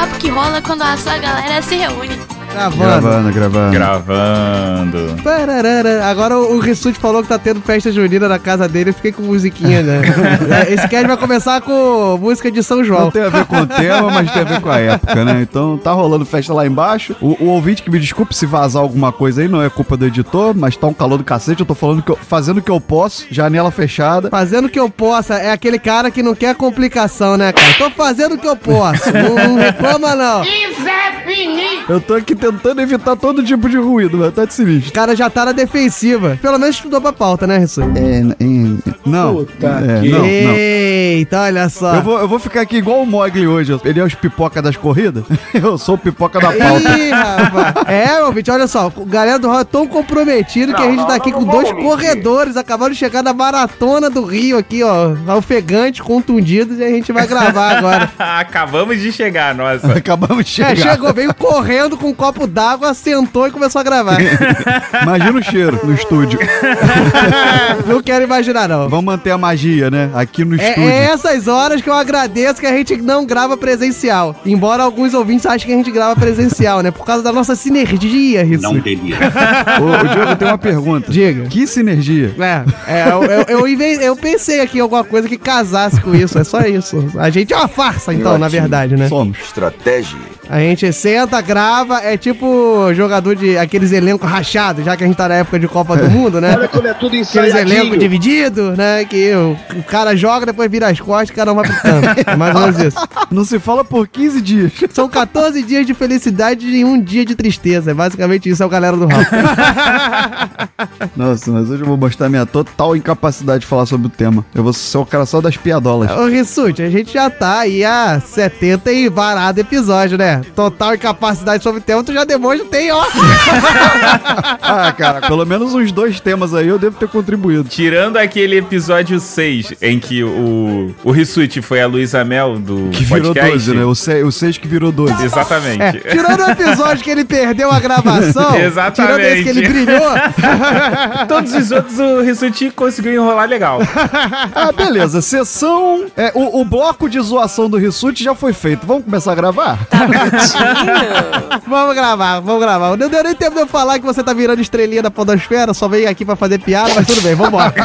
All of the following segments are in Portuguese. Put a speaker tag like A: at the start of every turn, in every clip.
A: papo que rola quando a sua galera se reúne.
B: Gravando.
C: Gravando, gravando.
B: Gravando.
D: Pararara. Agora o Rissuti falou que tá tendo festa junina na casa dele, eu fiquei com musiquinha, né? Esse cast vai começar com música de São
C: Não
D: João.
C: tem a ver com o tema, mas tem a ver com a época, né? Então tá rolando festa lá embaixo. O, o ouvinte que me desculpe se vazar alguma coisa aí, não é culpa do editor, mas tá um calor do cacete. Eu tô falando que eu, fazendo o que eu posso, janela fechada.
D: Fazendo o que eu possa, é aquele cara que não quer complicação, né, cara? Tô fazendo o que eu posso, não, não reclama não.
C: Eu tô aqui tentando evitar todo tipo de ruído, mas tá de
D: O
C: sinistro.
D: cara já tá na defensiva. Pelo menos estudou pra pauta, né, Rissuti?
C: É, é, não. É, não, não.
D: Eita, olha só.
C: Eu vou, eu vou ficar aqui igual o Mogli hoje. Ele é os pipoca das corridas. Eu sou o pipoca da pauta.
D: Ih, rapaz. É, ouvinte, olha só. O galera do Rock é tão comprometido que a gente tá aqui com dois corredores. Acabaram de chegar da maratona do Rio aqui, ó. Ofegantes, contundidos. E a gente vai gravar agora.
B: Acabamos de chegar, nossa.
C: Acabamos de
D: É,
C: chegar.
D: chegou, veio correndo com um copo d'água, sentou e começou a gravar.
C: Imagina o cheiro no estúdio.
D: não quero imaginar, não.
C: Vamos manter a magia, né? Aqui no
D: É,
C: estúdio.
D: é essas horas que eu agradeço que a gente não grava presencial. Embora alguns ouvintes achem que a gente grava presencial, né? Por causa da nossa sinergia, isso.
E: Não teria.
C: Ô, ô, Diogo, eu tenho uma pergunta.
D: Diga.
C: Que sinergia?
D: É, é eu, eu, eu, eu pensei aqui em alguma coisa que casasse com isso, é só isso. A gente é uma farsa, então, na verdade, né?
C: Somos.
E: Estratégia.
D: A gente senta, grava, é tipo jogador de aqueles elencos rachados, já que a gente tá na época de Copa do Mundo, né?
E: Olha como é tudo
D: Aqueles elencos divididos, né? Que o, o cara joga, depois vira as costas e cada um vai pro campo. É mais ou menos isso.
C: Não se fala por 15 dias.
D: São 14 dias de felicidade e um dia de tristeza. É basicamente isso, é o galera do rap.
C: Nossa, mas hoje eu vou mostrar minha total incapacidade de falar sobre o tema. Eu vou ser o cara só das piadolas.
D: Ô, Rissuti, a gente já tá aí há 70 e varado episódio, né? Total incapacidade sobre o tema, tu já demonstra, tem, ó.
C: Ah, cara, pelo menos uns dois temas aí eu devo ter contribuído.
B: Tirando aquele episódio 6, em que o, o Rissuti foi a Luísa Mel do
C: Que virou
B: podcast.
C: 12, né? O 6, o seis que virou 12.
B: Exatamente.
D: É, tirando o episódio que ele perdeu a gravação,
B: Exatamente.
D: tirando esse que ele brilhou,
B: Todos os outros o Rissuti conseguiu enrolar legal.
C: Ah, beleza. Sessão. É, o, o bloco de zoação do Rissuti já foi feito. Vamos começar a gravar?
D: vamos gravar, vamos gravar. Não deu nem tempo de eu falar que você tá virando estrelinha da podosfera, só veio aqui pra fazer piada, mas tudo bem, vambora.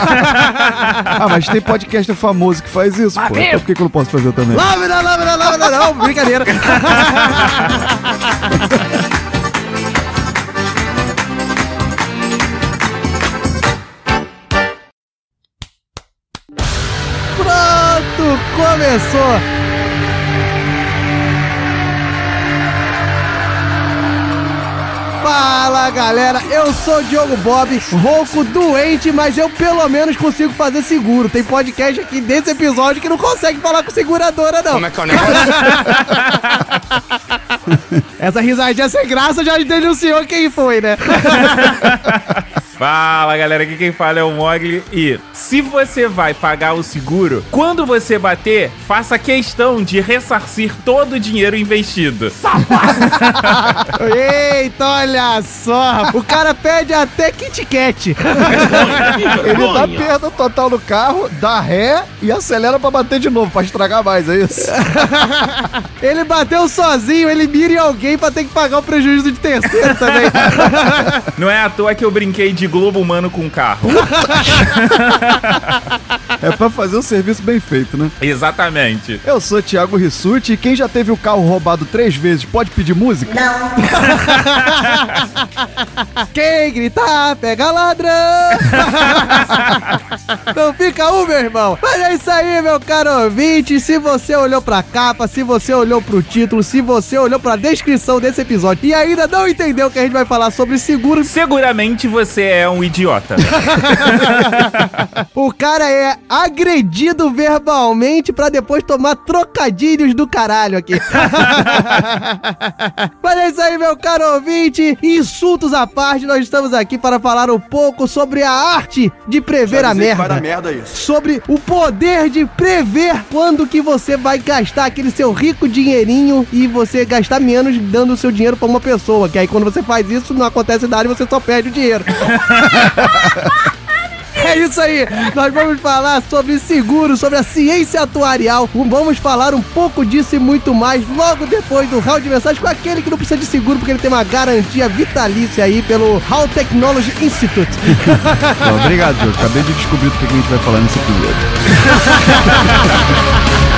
C: Ah, mas tem podcaster famoso que faz isso, pô. Então por que, que eu não posso fazer também?
D: Lâmina, lâmina, lâmina, não, brincadeira. Pronto, começou. Fala galera, eu sou o Diogo Bob, rouco doente, mas eu pelo menos consigo fazer seguro. Tem podcast aqui desse episódio que não consegue falar com seguradora, não.
E: Como é que é o negócio?
D: Essa risadinha sem graça já denunciou quem foi, né?
B: Fala galera, aqui quem fala é o Mogli. E se você vai pagar o seguro, quando você bater, faça questão de ressarcir todo o dinheiro investido.
D: Eita, olha só! O cara pede até Kit Kat.
C: Ele dá perda total no carro, dá ré e acelera pra bater de novo, pra estragar mais, é isso?
D: Ele bateu sozinho, ele mira em alguém pra ter que pagar o prejuízo de terceiro também.
B: Não é à toa que eu brinquei de globo humano com carro.
C: É pra fazer o serviço bem feito, né?
B: Exatamente.
C: Eu sou Thiago Rissuti e quem já teve o carro roubado três vezes pode pedir música?
D: Quem gritar, pega ladrão. Não fica um, meu irmão. Mas é isso aí, meu caro ouvinte. Se você olhou pra capa, se você olhou pro título, se você olhou pra descrição desse episódio e ainda não entendeu que a gente vai falar sobre seguro,
B: Seguramente você é um idiota.
D: o cara é agredido verbalmente pra depois tomar trocadilhos do caralho aqui. Mas é isso aí, meu caro ouvinte. Insultos à parte, nós estamos aqui para falar um pouco sobre a arte de prever a merda.
E: merda isso.
D: Sobre o poder de prever quando que você vai gastar aquele seu rico dinheirinho e você gastar menos dando o seu dinheiro pra uma pessoa. Que aí quando você faz isso, não acontece nada e você só perde o dinheiro. É isso aí. Nós vamos falar sobre seguro, sobre a ciência atuarial. Vamos falar um pouco disso e muito mais logo depois do round de mensagem com aquele que não precisa de seguro porque ele tem uma garantia vitalícia aí pelo How Technology Institute.
C: Obrigado, Diogo. Acabei de descobrir do que a gente vai falar nesse episódio.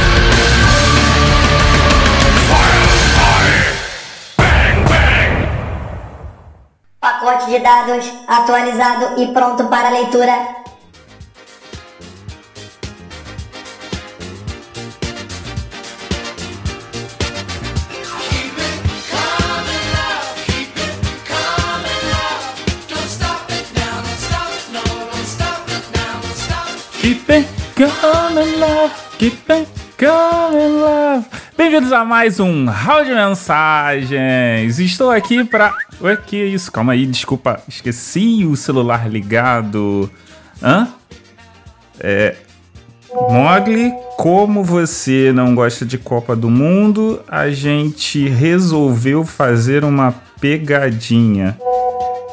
E: Pacote de dados atualizado e pronto para leitura.
B: Keep it coming love, keep it coming love. Bem-vindos a mais um Round de Mensagens. Estou aqui para. Ué, que isso? Calma aí, desculpa. Esqueci o celular ligado. Hã? É. Mogli, como você não gosta de Copa do Mundo, a gente resolveu fazer uma pegadinha.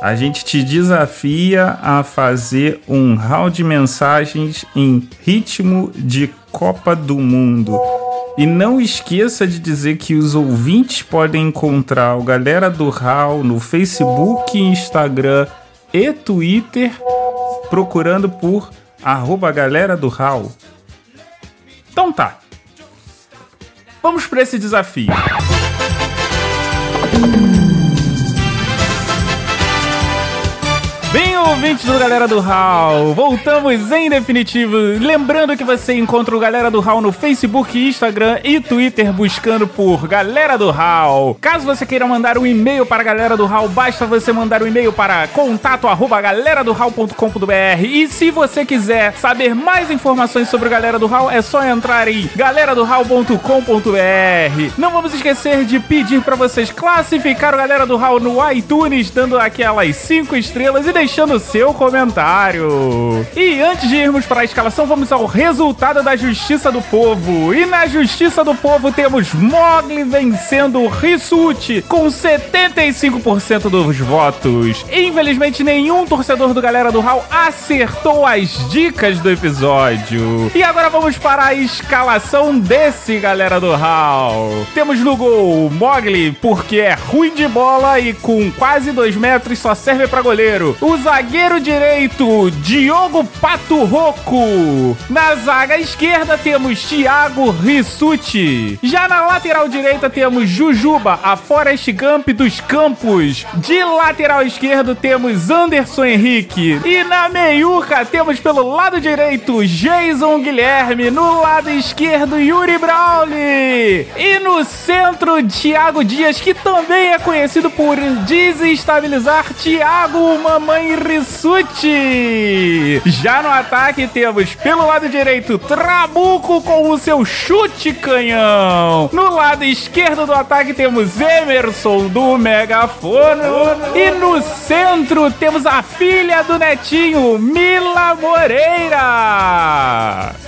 B: A gente te desafia a fazer um round de mensagens em ritmo de Copa do Mundo. E não esqueça de dizer que os ouvintes podem encontrar o Galera do Hall no Facebook, Instagram e Twitter, procurando por arroba Galera do Hall. Então tá. Vamos para esse desafio. Bem, ouvintes do Galera do Hall, voltamos em definitivo. Lembrando que você encontra o Galera do Hall no Facebook, Instagram e Twitter buscando por Galera do Hall. Caso você queira mandar um e-mail para a Galera do Hall, basta você mandar um e-mail para contato arroba galeradohall.com.br e se você quiser saber mais informações sobre o Galera do Hall, é só entrar em galeradohall.com.br. Não vamos esquecer de pedir para vocês classificar o Galera do Hall no iTunes, dando aquelas 5 estrelas e deixando o seu comentário. E antes de irmos para a escalação, vamos ao resultado da Justiça do Povo. E na Justiça do Povo temos Mogli vencendo o Rissuti com 75% dos votos. Infelizmente, nenhum torcedor do Galera do Hall acertou as dicas do episódio. E agora vamos para a escalação desse Galera do Hall. Temos no gol Mogli, porque é ruim de bola e com quase 2 metros só serve para goleiro. O zagueiro direito, Diogo Pato Rocco. Na zaga esquerda temos Thiago Rissuti. Já na lateral direita temos Jujuba, a Forest Gump dos Campos. De lateral esquerdo temos Anderson Henrique. E na meiuca temos pelo lado direito Jason Guilherme. No lado esquerdo, Yuri Brawley. E no centro, Thiago Dias, que também é conhecido por desestabilizar Thiago Mamãe Rissuti. Já no ataque temos pelo lado direito Trabuco com o seu chute canhão. No lado esquerdo do ataque temos Emerson do megafone. E no centro temos a filha do Netinho, Mila Moreira.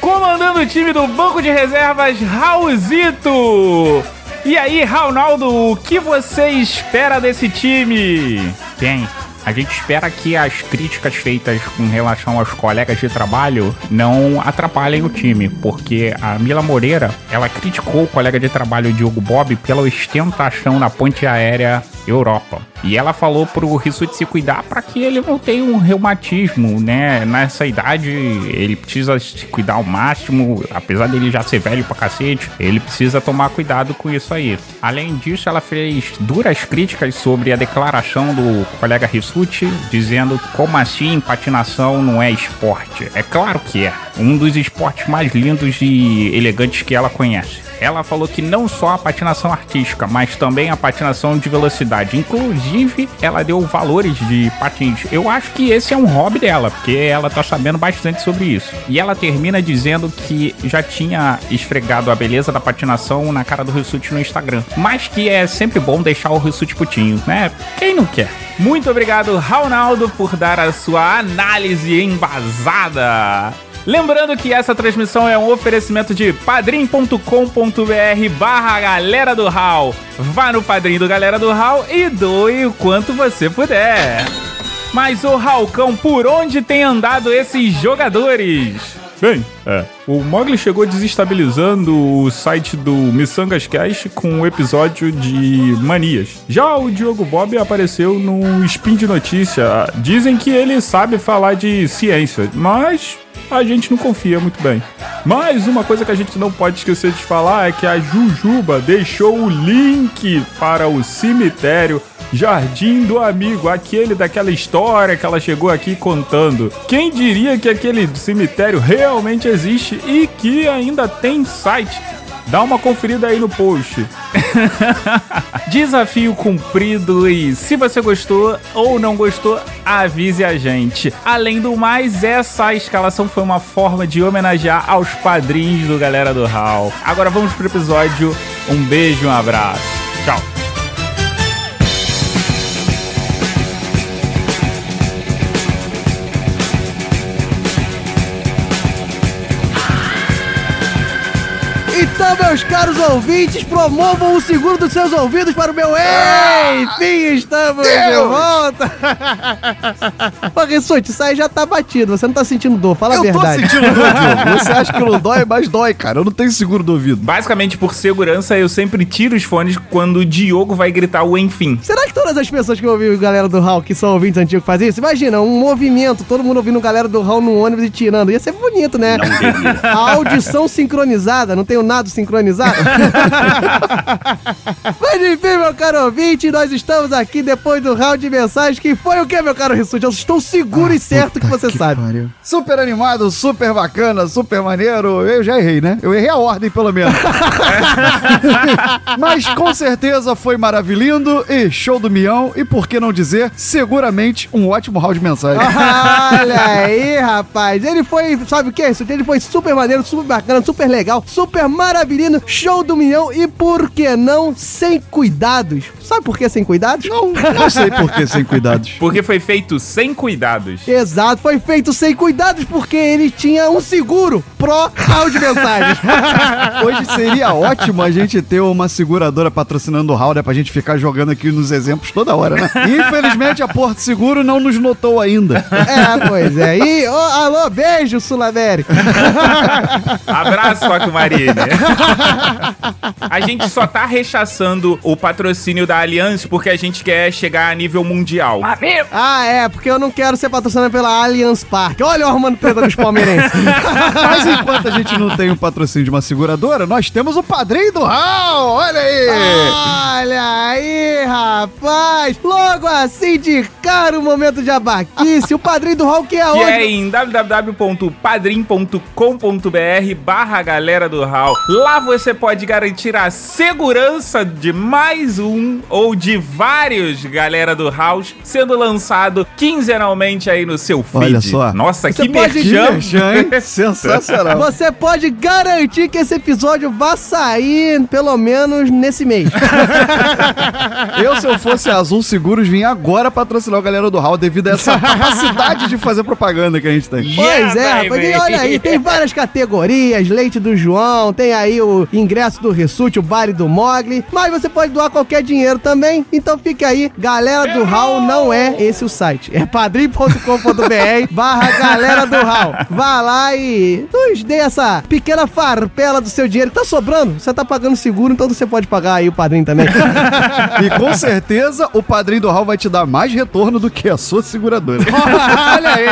B: Comandando o time do banco de reservas, Raulzito. E aí, Ronaldo, o que você espera desse time?
F: Bem, a gente espera que as críticas feitas com relação aos colegas de trabalho não atrapalhem o time, porque a Mila Moreira, ela criticou o colega de trabalho Diogo Bob pela ostentação na ponte aérea Europa. E ela falou pro Rissuti se cuidar para que ele não tenha um reumatismo, né? Nessa idade, ele precisa se cuidar ao máximo, apesar dele já ser velho pra cacete, ele precisa tomar cuidado com isso aí. Além disso, ela fez duras críticas sobre a declaração do colega Rissuti, dizendo como assim patinação não é esporte. É claro que é. Um dos esportes mais lindos e elegantes que ela conhece. Ela falou que não só a patinação artística, mas também a patinação de velocidade. Inclusive, ela deu valores de patins. Eu acho que esse é um hobby dela, porque ela tá sabendo bastante sobre isso. E ela termina dizendo que já tinha esfregado a beleza da patinação na cara do Rissuti no Instagram. Mas que é sempre bom deixar o Rissuti putinho, né? Quem não quer?
B: Muito obrigado, Ronaldo, por dar a sua análise embasada. Lembrando que essa transmissão é um oferecimento de padrim.com.br barra Galera do Hall. Vá no padrinho do Galera do Hall e doe o quanto você puder. Mas o Halcão, por onde tem andado esses jogadores? Bem, é. O Mogli chegou desestabilizando o site do Missangas Cash com um episódio de manias. Já o Diogo Bob apareceu no Spin de Notícia. Dizem que ele sabe falar de ciência, mas a gente não confia muito bem. Mas uma coisa que a gente não pode esquecer de falar é que a Jujuba deixou o link para o cemitério Jardim do Amigo, aquele daquela história que ela chegou aqui contando. Quem diria que aquele cemitério realmente existe e que ainda tem site? Dá uma conferida aí no post. Desafio cumprido e se você gostou ou não gostou, avise a gente. Além do mais, essa escalação foi uma forma de homenagear aos padrinhos do Galera do Hall. Agora vamos pro episódio. Um beijo, um abraço. Tchau.
D: Então, meus caros ouvintes, promovam o seguro dos seus ouvidos para o meu Enfim, estamos de volta. Rissuti, isso aí já tá batido. Você não tá sentindo dor, fala a
C: eu
D: verdade.
C: tô sentindo dor, Diogo. Você acha que não dói, mas dói, cara. Eu não tenho seguro do ouvido.
B: Basicamente, por segurança, eu sempre tiro os fones quando o Diogo vai gritar o enfim.
D: Será que todas as pessoas que ouvem o Galera do Hall, que são ouvintes antigos, fazem isso? Imagina, um movimento, todo mundo ouvindo o Galera do Hall no ônibus e tirando. Ia ser bonito, né? A audição sincronizada, não tenho nada sincronizado? Mas enfim, meu caro ouvinte, nós estamos aqui depois do round de mensagens, que foi o que, meu caro Rissuti? Eu estou seguro e certo que você sabe.
C: Pariu. Super animado, super bacana, super maneiro. Eu já errei, né? Eu errei a ordem, pelo menos. Mas com certeza foi maravilhindo e show do mião. E por que não dizer, seguramente um ótimo round de mensagem.
D: Olha aí, rapaz. Ele foi, sabe o que é isso? Ele foi super maneiro, super bacana, super legal, super maravilhoso, show do milhão e por que não sem cuidados? Sabe por que sem cuidados?
C: Não, não sei por que sem cuidados.
B: Porque foi feito sem cuidados.
D: Exato, foi feito sem cuidados porque ele tinha um seguro pró áudio mensagens.
C: Hoje seria ótimo a gente ter uma seguradora patrocinando o Raul, né? Pra gente ficar jogando aqui nos exemplos toda hora, né? Infelizmente a Porto Seguro não nos notou ainda.
D: É, pois é. E, ô, alô, beijo, Sul América.
B: Abraço, Toque Marine. A gente só tá rechaçando o patrocínio da Aliança porque a gente quer chegar a nível mundial.
D: Ah, é, porque eu não quero ser patrocinado pela Allianz Parque. Olha o Armando Preta dos palmeirenses.
C: Mas enquanto a gente não tem o patrocínio de uma seguradora, nós temos o padrinho do Raul. Olha aí!
D: Olha aí, rapaz! Logo assim de cara o momento de abaquice, o padrinho do Hulk é
B: Que
D: onde?
B: é em www.padrim.com.br barra galera do Lá você pode garantir a segurança de mais um ou de vários galera do House sendo lançado quinzenalmente aí no seu feed.
C: Olha só.
B: Nossa,
D: Você
B: que
D: pode-
B: merchan.
C: Merchan, hein? Sensacional.
D: Você pode garantir que esse episódio vai sair pelo menos nesse mês.
C: Eu, se eu fosse Azul Seguros, vim agora patrocinar o galera do Raul devido a essa capacidade de fazer propaganda que a gente tem.
D: Pois é, rapaz. E olha aí, tem várias categorias, leite do João, tem aí o ingresso do Rissuti, o baile do Mogli, mas você pode doar qualquer dinheiro também, então fique aí, galera do Hall não é esse o site, é padrim.com.br barra galera do Hall. Vá lá e nos dê essa pequena farpela do seu dinheiro, tá sobrando, você tá pagando seguro, então você pode pagar aí o padrinho também.
C: E com certeza o padrinho do Raul vai te dar mais retorno do que a sua seguradora.
D: olha aí.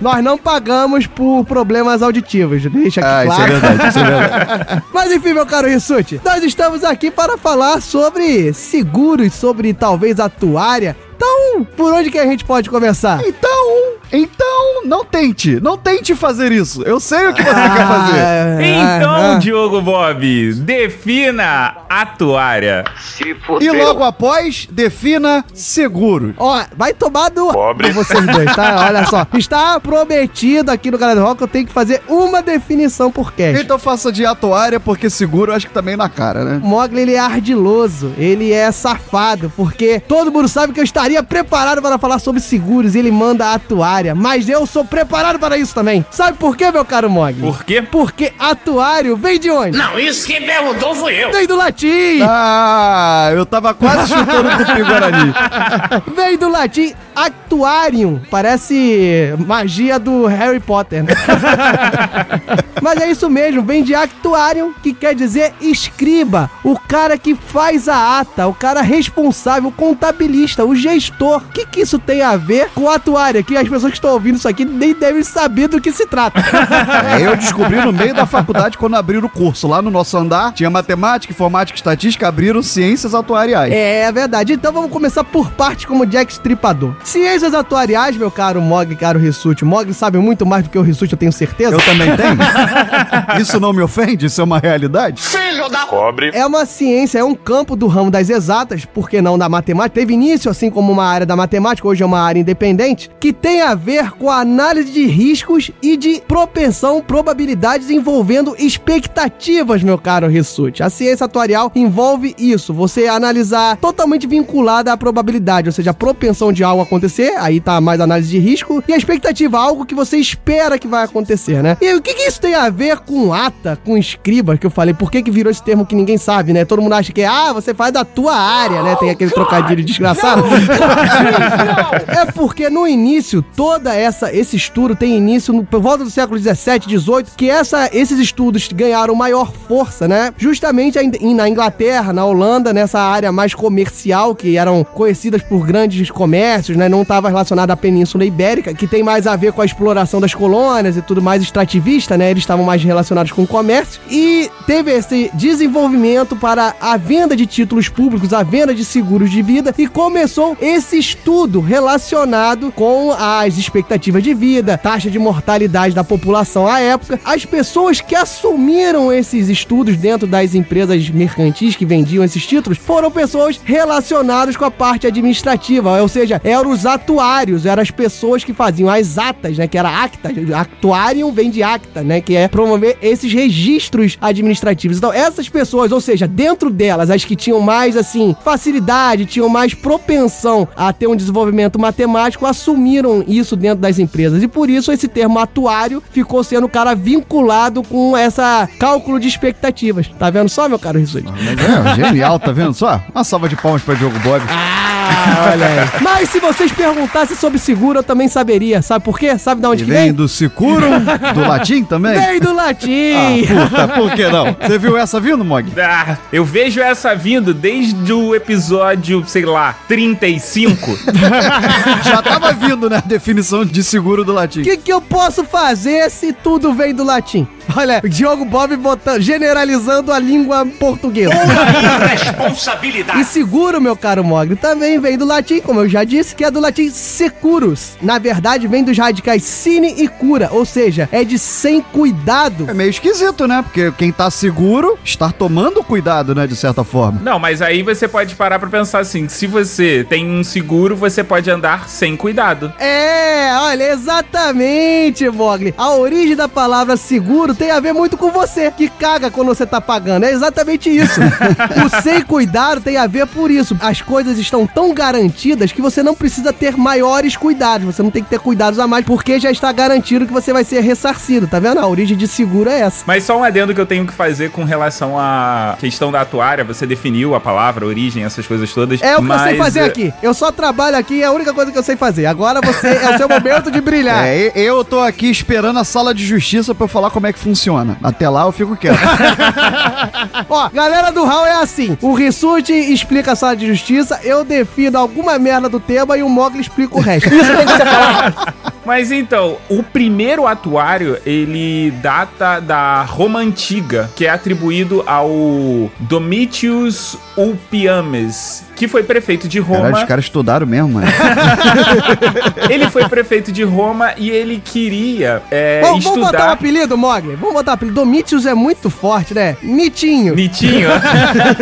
D: Nós não pagamos por problemas auditivos, deixa aqui
C: Ah, isso
D: claro.
C: é verdade, isso é verdade.
D: Mas enfim, meu caro Rissuti, nós estamos aqui para falar sobre seguros, sobre talvez atuária. Então, por onde que a gente pode começar?
C: Então, então, não tente, não tente fazer isso. Eu sei o que você quer fazer.
D: Ah,
B: Então,
D: ah,
B: Diogo Bob, defina atuária.
C: E logo após, defina seguro.
D: Ó, vai tomar do Pobre. vocês dois, tá? Olha só. Está prometido aqui no Galera do Rock, eu tenho que fazer uma definição por cast.
C: Então faça de atuária, porque seguro eu acho que tá meio na cara, né?
D: O Mogli, ele é ardiloso, ele é safado, porque todo mundo sabe que eu estaria preparado para falar sobre seguros e ele manda a atuária, mas eu sou preparado para isso também. Sabe por quê, meu caro Mogli?
B: Por quê?
D: Porque atuário vem de onde?
G: Não, isso quem perguntou fui eu.
D: Vem do latim!
C: Ah, eu tava quase chutando o Tupi Guarani.
D: Vem do latim Actuarium. Parece magia do Harry Potter, né? Mas é isso mesmo, vem de Actuarium, que quer dizer escriba, o cara que faz a ata, o cara responsável, o contabilista, o gestor. O que, que isso tem a ver com atuário? Que as pessoas que estão ouvindo isso aqui nem devem saber do que se trata.
C: É, eu descobri no meio da faculdade quando abriram o curso. Lá no nosso andar tinha matemática, informática, estatística, abriram ciências atuariais.
D: É verdade. Então vamos começar por parte como Jack Stripador. Ciências atuariais, meu caro Mog, caro Rissuti. Mog sabe muito mais do que o Rissuti, eu tenho certeza.
C: Eu também tenho. Isso não me ofende? Isso é uma realidade?
G: Filho
B: Cobre.
D: É uma ciência, é um campo do ramo das exatas, por que não da matemática? Teve início, assim como uma área da matemática, hoje é uma área independente, que tem a ver com a análise de riscos e de propensão, probabilidades envolvendo expectativas, meu caro Rissuti. A ciência atuarial envolve isso, você analisar totalmente vinculada à probabilidade, ou seja, a propensão de algo acontecer, aí tá mais análise de risco, e a expectativa, algo que você espera que vai acontecer, né? E o que, que isso tem a ver com ata, com escriba, que eu falei? Por que, que virou esse termo que ninguém sabe, né? Todo mundo acha que, ah, você faz da tua área, né? Tem aquele trocadilho desgraçado. é porque no início, toda essa esse estudo tem início no, por volta do século 17, 18, que essa, esses estudos ganharam maior força, né? Justamente na Inglaterra, na Holanda, nessa área mais comercial, que eram conhecidas por grandes comércios, né? Não estava relacionada à Península Ibérica, que tem mais a ver com a exploração das colônias e tudo mais extrativista, né? Eles estavam mais relacionados com o comércio. E teve esse desenvolvimento para a venda de títulos públicos, a venda de seguros de vida, e começou esse estudo relacionado com as expectativas de vida, taxa de mortalidade da população à época. As pessoas que assumiram esses estudos dentro das empresas mercantis que vendiam esses títulos foram pessoas relacionadas com a parte administrativa, ou seja, eram os atuários, eram as pessoas que faziam as atas, né, que era acta, actuarium vem de acta, né, que é promover esses registros administrativos. Então, essas pessoas, ou seja, dentro delas, as que tinham mais assim facilidade, tinham mais propensão a ter um desenvolvimento matemático, assumiram isso dentro das empresas. E por isso esse termo atuário ficou sendo o cara vinculado com essa cálculo de expectativas. Tá vendo só, meu caro Rissuti?
C: É, genial, tá vendo só? Uma salva de palmas pra Diogo Bob.
D: Ah, olha aí. Mas se vocês perguntassem sobre seguro, eu também saberia. Sabe por quê? Sabe de onde
C: E
D: que
C: vem
D: vem?
C: do Sicuro, do latim também?
D: Vem do latim.
C: Ah, puta, por que não? Você viu essa vindo, Mog?
B: Ah, eu vejo essa vindo desde o episódio, sei lá, 35.
C: Já tava vindo, né? A definição de seguro do latim.
D: O que, que eu posso fazer se tudo vem do latim? Olha, o Diogo Bob botando, generalizando a língua portuguesa.
G: responsabilidade.
D: E seguro, meu caro Mogli, também vem do latim, como eu já disse, que é do latim securus. Na verdade, vem dos radicais sine e cura, ou seja, é de sem cuidado.
C: É meio esquisito, né? Porque quem tá seguro está tomando cuidado, né? De certa forma.
B: Não, mas aí você pode parar pra pensar assim: se você tem um seguro, você pode andar sem cuidado.
D: É, olha, exatamente, Mogli. A origem da palavra seguro tem a ver muito com você, que caga quando você tá pagando. É exatamente isso. o sem cuidado tem a ver por isso. As coisas estão tão garantidas que você não precisa ter maiores cuidados. Você não tem que ter cuidados a mais, porque já está garantido que você vai ser ressarcido, tá vendo? A origem de seguro é essa.
B: Mas só um adendo que eu tenho que fazer com relação à questão da atuária. Você definiu a palavra, a origem, essas coisas todas.
D: É o que eu sei
B: mas,
D: fazer
B: eh,
D: aqui. Eu só trabalho aqui, é a única coisa que eu sei fazer. Agora você é o seu momento de brilhar.
C: É, eu tô aqui esperando a sala de justiça pra eu falar como é que funciona. Até lá eu fico quieto.
D: Ó, galera do Hall é assim: o Rissuti explica a sala de justiça, eu defino alguma merda do tema e o Mogli explica o resto.
B: Mas então, o primeiro atuário, ele data da Roma Antiga, que é atribuído ao Domitius Ulpiames, que foi prefeito de Roma.
C: Caralho, os caras estudaram mesmo, mano.
B: Ele foi prefeito de Roma e ele queria é,
D: Vamos, vamos botar um
B: estudar...
D: apelido, Mogli? Vamos botar um apelido. Domitius é muito forte, né? Mitinho.
B: Mitinho?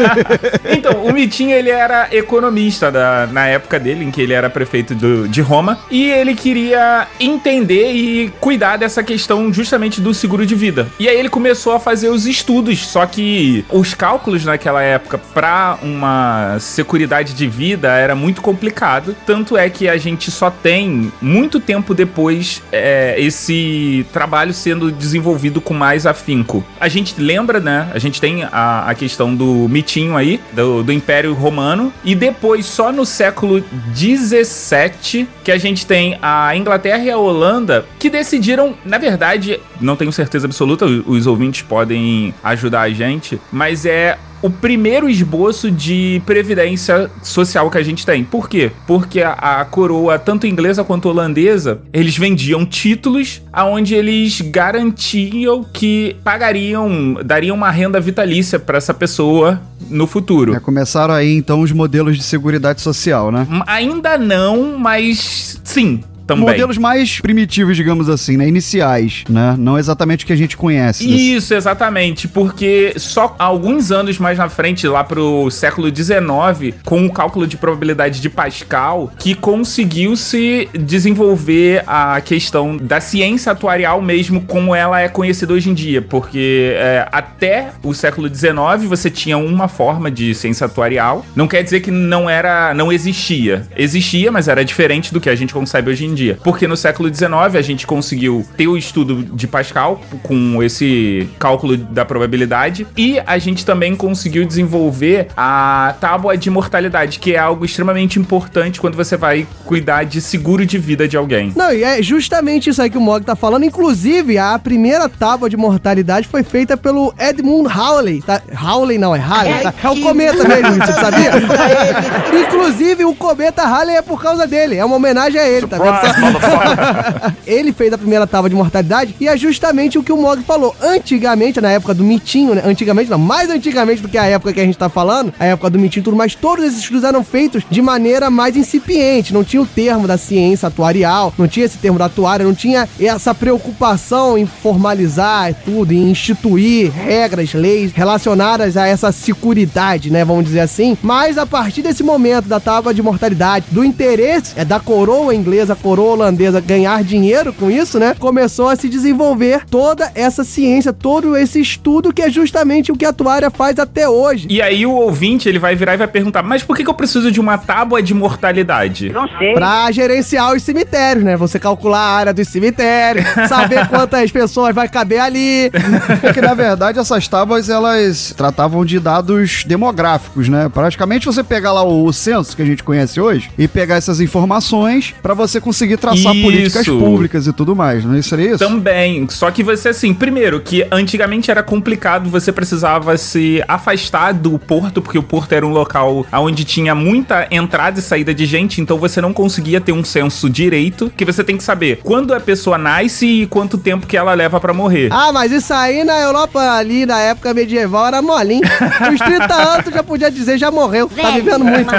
B: então, o Mitinho, ele era economista da, na época dele, em que ele era prefeito do- de Roma, e ele queria entender e cuidar dessa questão justamente do seguro de vida. E aí ele começou a fazer os estudos, só que os cálculos naquela época para uma qualidade de vida era muito complicado. Tanto é que a gente só tem muito tempo depois é, esse trabalho sendo desenvolvido com mais afinco. A gente lembra, né? A gente tem a, a questão do mitinho aí, do, do Império Romano, e depois, só no século 17, que a gente tem a Inglaterra e a Holanda que decidiram, na verdade, não tenho certeza absoluta, os ouvintes podem ajudar a gente, mas é o primeiro esboço de previdência social que a gente tem. Por quê? Porque a, a, coroa, tanto inglesa quanto holandesa, eles vendiam títulos aonde eles garantiam que pagariam, dariam uma renda vitalícia para essa pessoa no futuro.
C: É, começaram aí então os modelos de seguridade social, né?
B: Ainda não, mas sim, também.
C: Modelos mais primitivos, digamos assim, né? Iniciais, né? Não exatamente o que a gente conhece.
B: Isso, exatamente. Porque só alguns anos mais na frente, lá pro século XIX, com o cálculo de probabilidade de Pascal, que conseguiu se desenvolver a questão da ciência atuarial mesmo como ela é conhecida hoje em dia. Porque é, até o século XIX você tinha uma forma de ciência atuarial. Não quer dizer que não era, não existia. Existia, mas era diferente do que a gente concebe hoje em dia dia. Porque no século XIX a gente conseguiu ter o estudo de Pascal com esse cálculo da probabilidade e a gente também conseguiu desenvolver a tábua de mortalidade, que é algo extremamente importante quando você vai cuidar de seguro de vida de alguém.
D: Não, e é justamente isso aí que o Mog tá falando. Inclusive, a primeira tábua de mortalidade foi feita pelo Edmund Hawley. Tá? Hawley não, é Halley. Tá? É o cometa mesmo, você sabia? Inclusive, o cometa Halley é por causa dele. É uma homenagem a ele, tá vendo? ele fez a primeira tábua de mortalidade e é justamente o que o Mog falou. Antigamente, na época do mitinho, né? Antigamente, não, mais antigamente do que a época que a gente tá falando, a época do mitinho e tudo mais, todos esses estudos eram feitos de maneira mais incipiente. Não tinha o termo da ciência atuarial, não tinha esse termo da atuária, não tinha essa preocupação em formalizar tudo, em instituir regras, leis relacionadas a essa seguridade, né? Vamos dizer assim. Mas a partir desse momento da tábua de mortalidade, do interesse é da coroa inglesa, coroa holandesa ganhar dinheiro com isso, né? Começou a se desenvolver toda essa ciência, todo esse estudo que é justamente o que a atuária faz até hoje.
B: E aí o ouvinte, ele vai virar e vai perguntar, mas por que, eu preciso de uma tábua de mortalidade?
D: Não sei. Pra gerenciar os cemitérios, né? Você calcular a área dos cemitérios, saber quantas pessoas vai caber ali.
C: Porque, na verdade, essas tábuas, elas tratavam de dados demográficos, né? Praticamente você pegar lá o, o censo que a gente conhece hoje e pegar essas informações para você conseguir traçar isso. políticas públicas e tudo mais, não é seria isso?
B: Também. Só que você, assim, primeiro, que antigamente era complicado, você precisava se afastar do porto, porque o porto era um local onde tinha muita entrada e saída de gente, então você não conseguia ter um censo direito, que você tem que saber quando a pessoa nasce e quanto tempo que ela leva para morrer.
D: Ah, mas isso aí na Europa, ali na época medieval, era molinho. Os 30 anos já podia dizer, já morreu. Tá vivendo muito.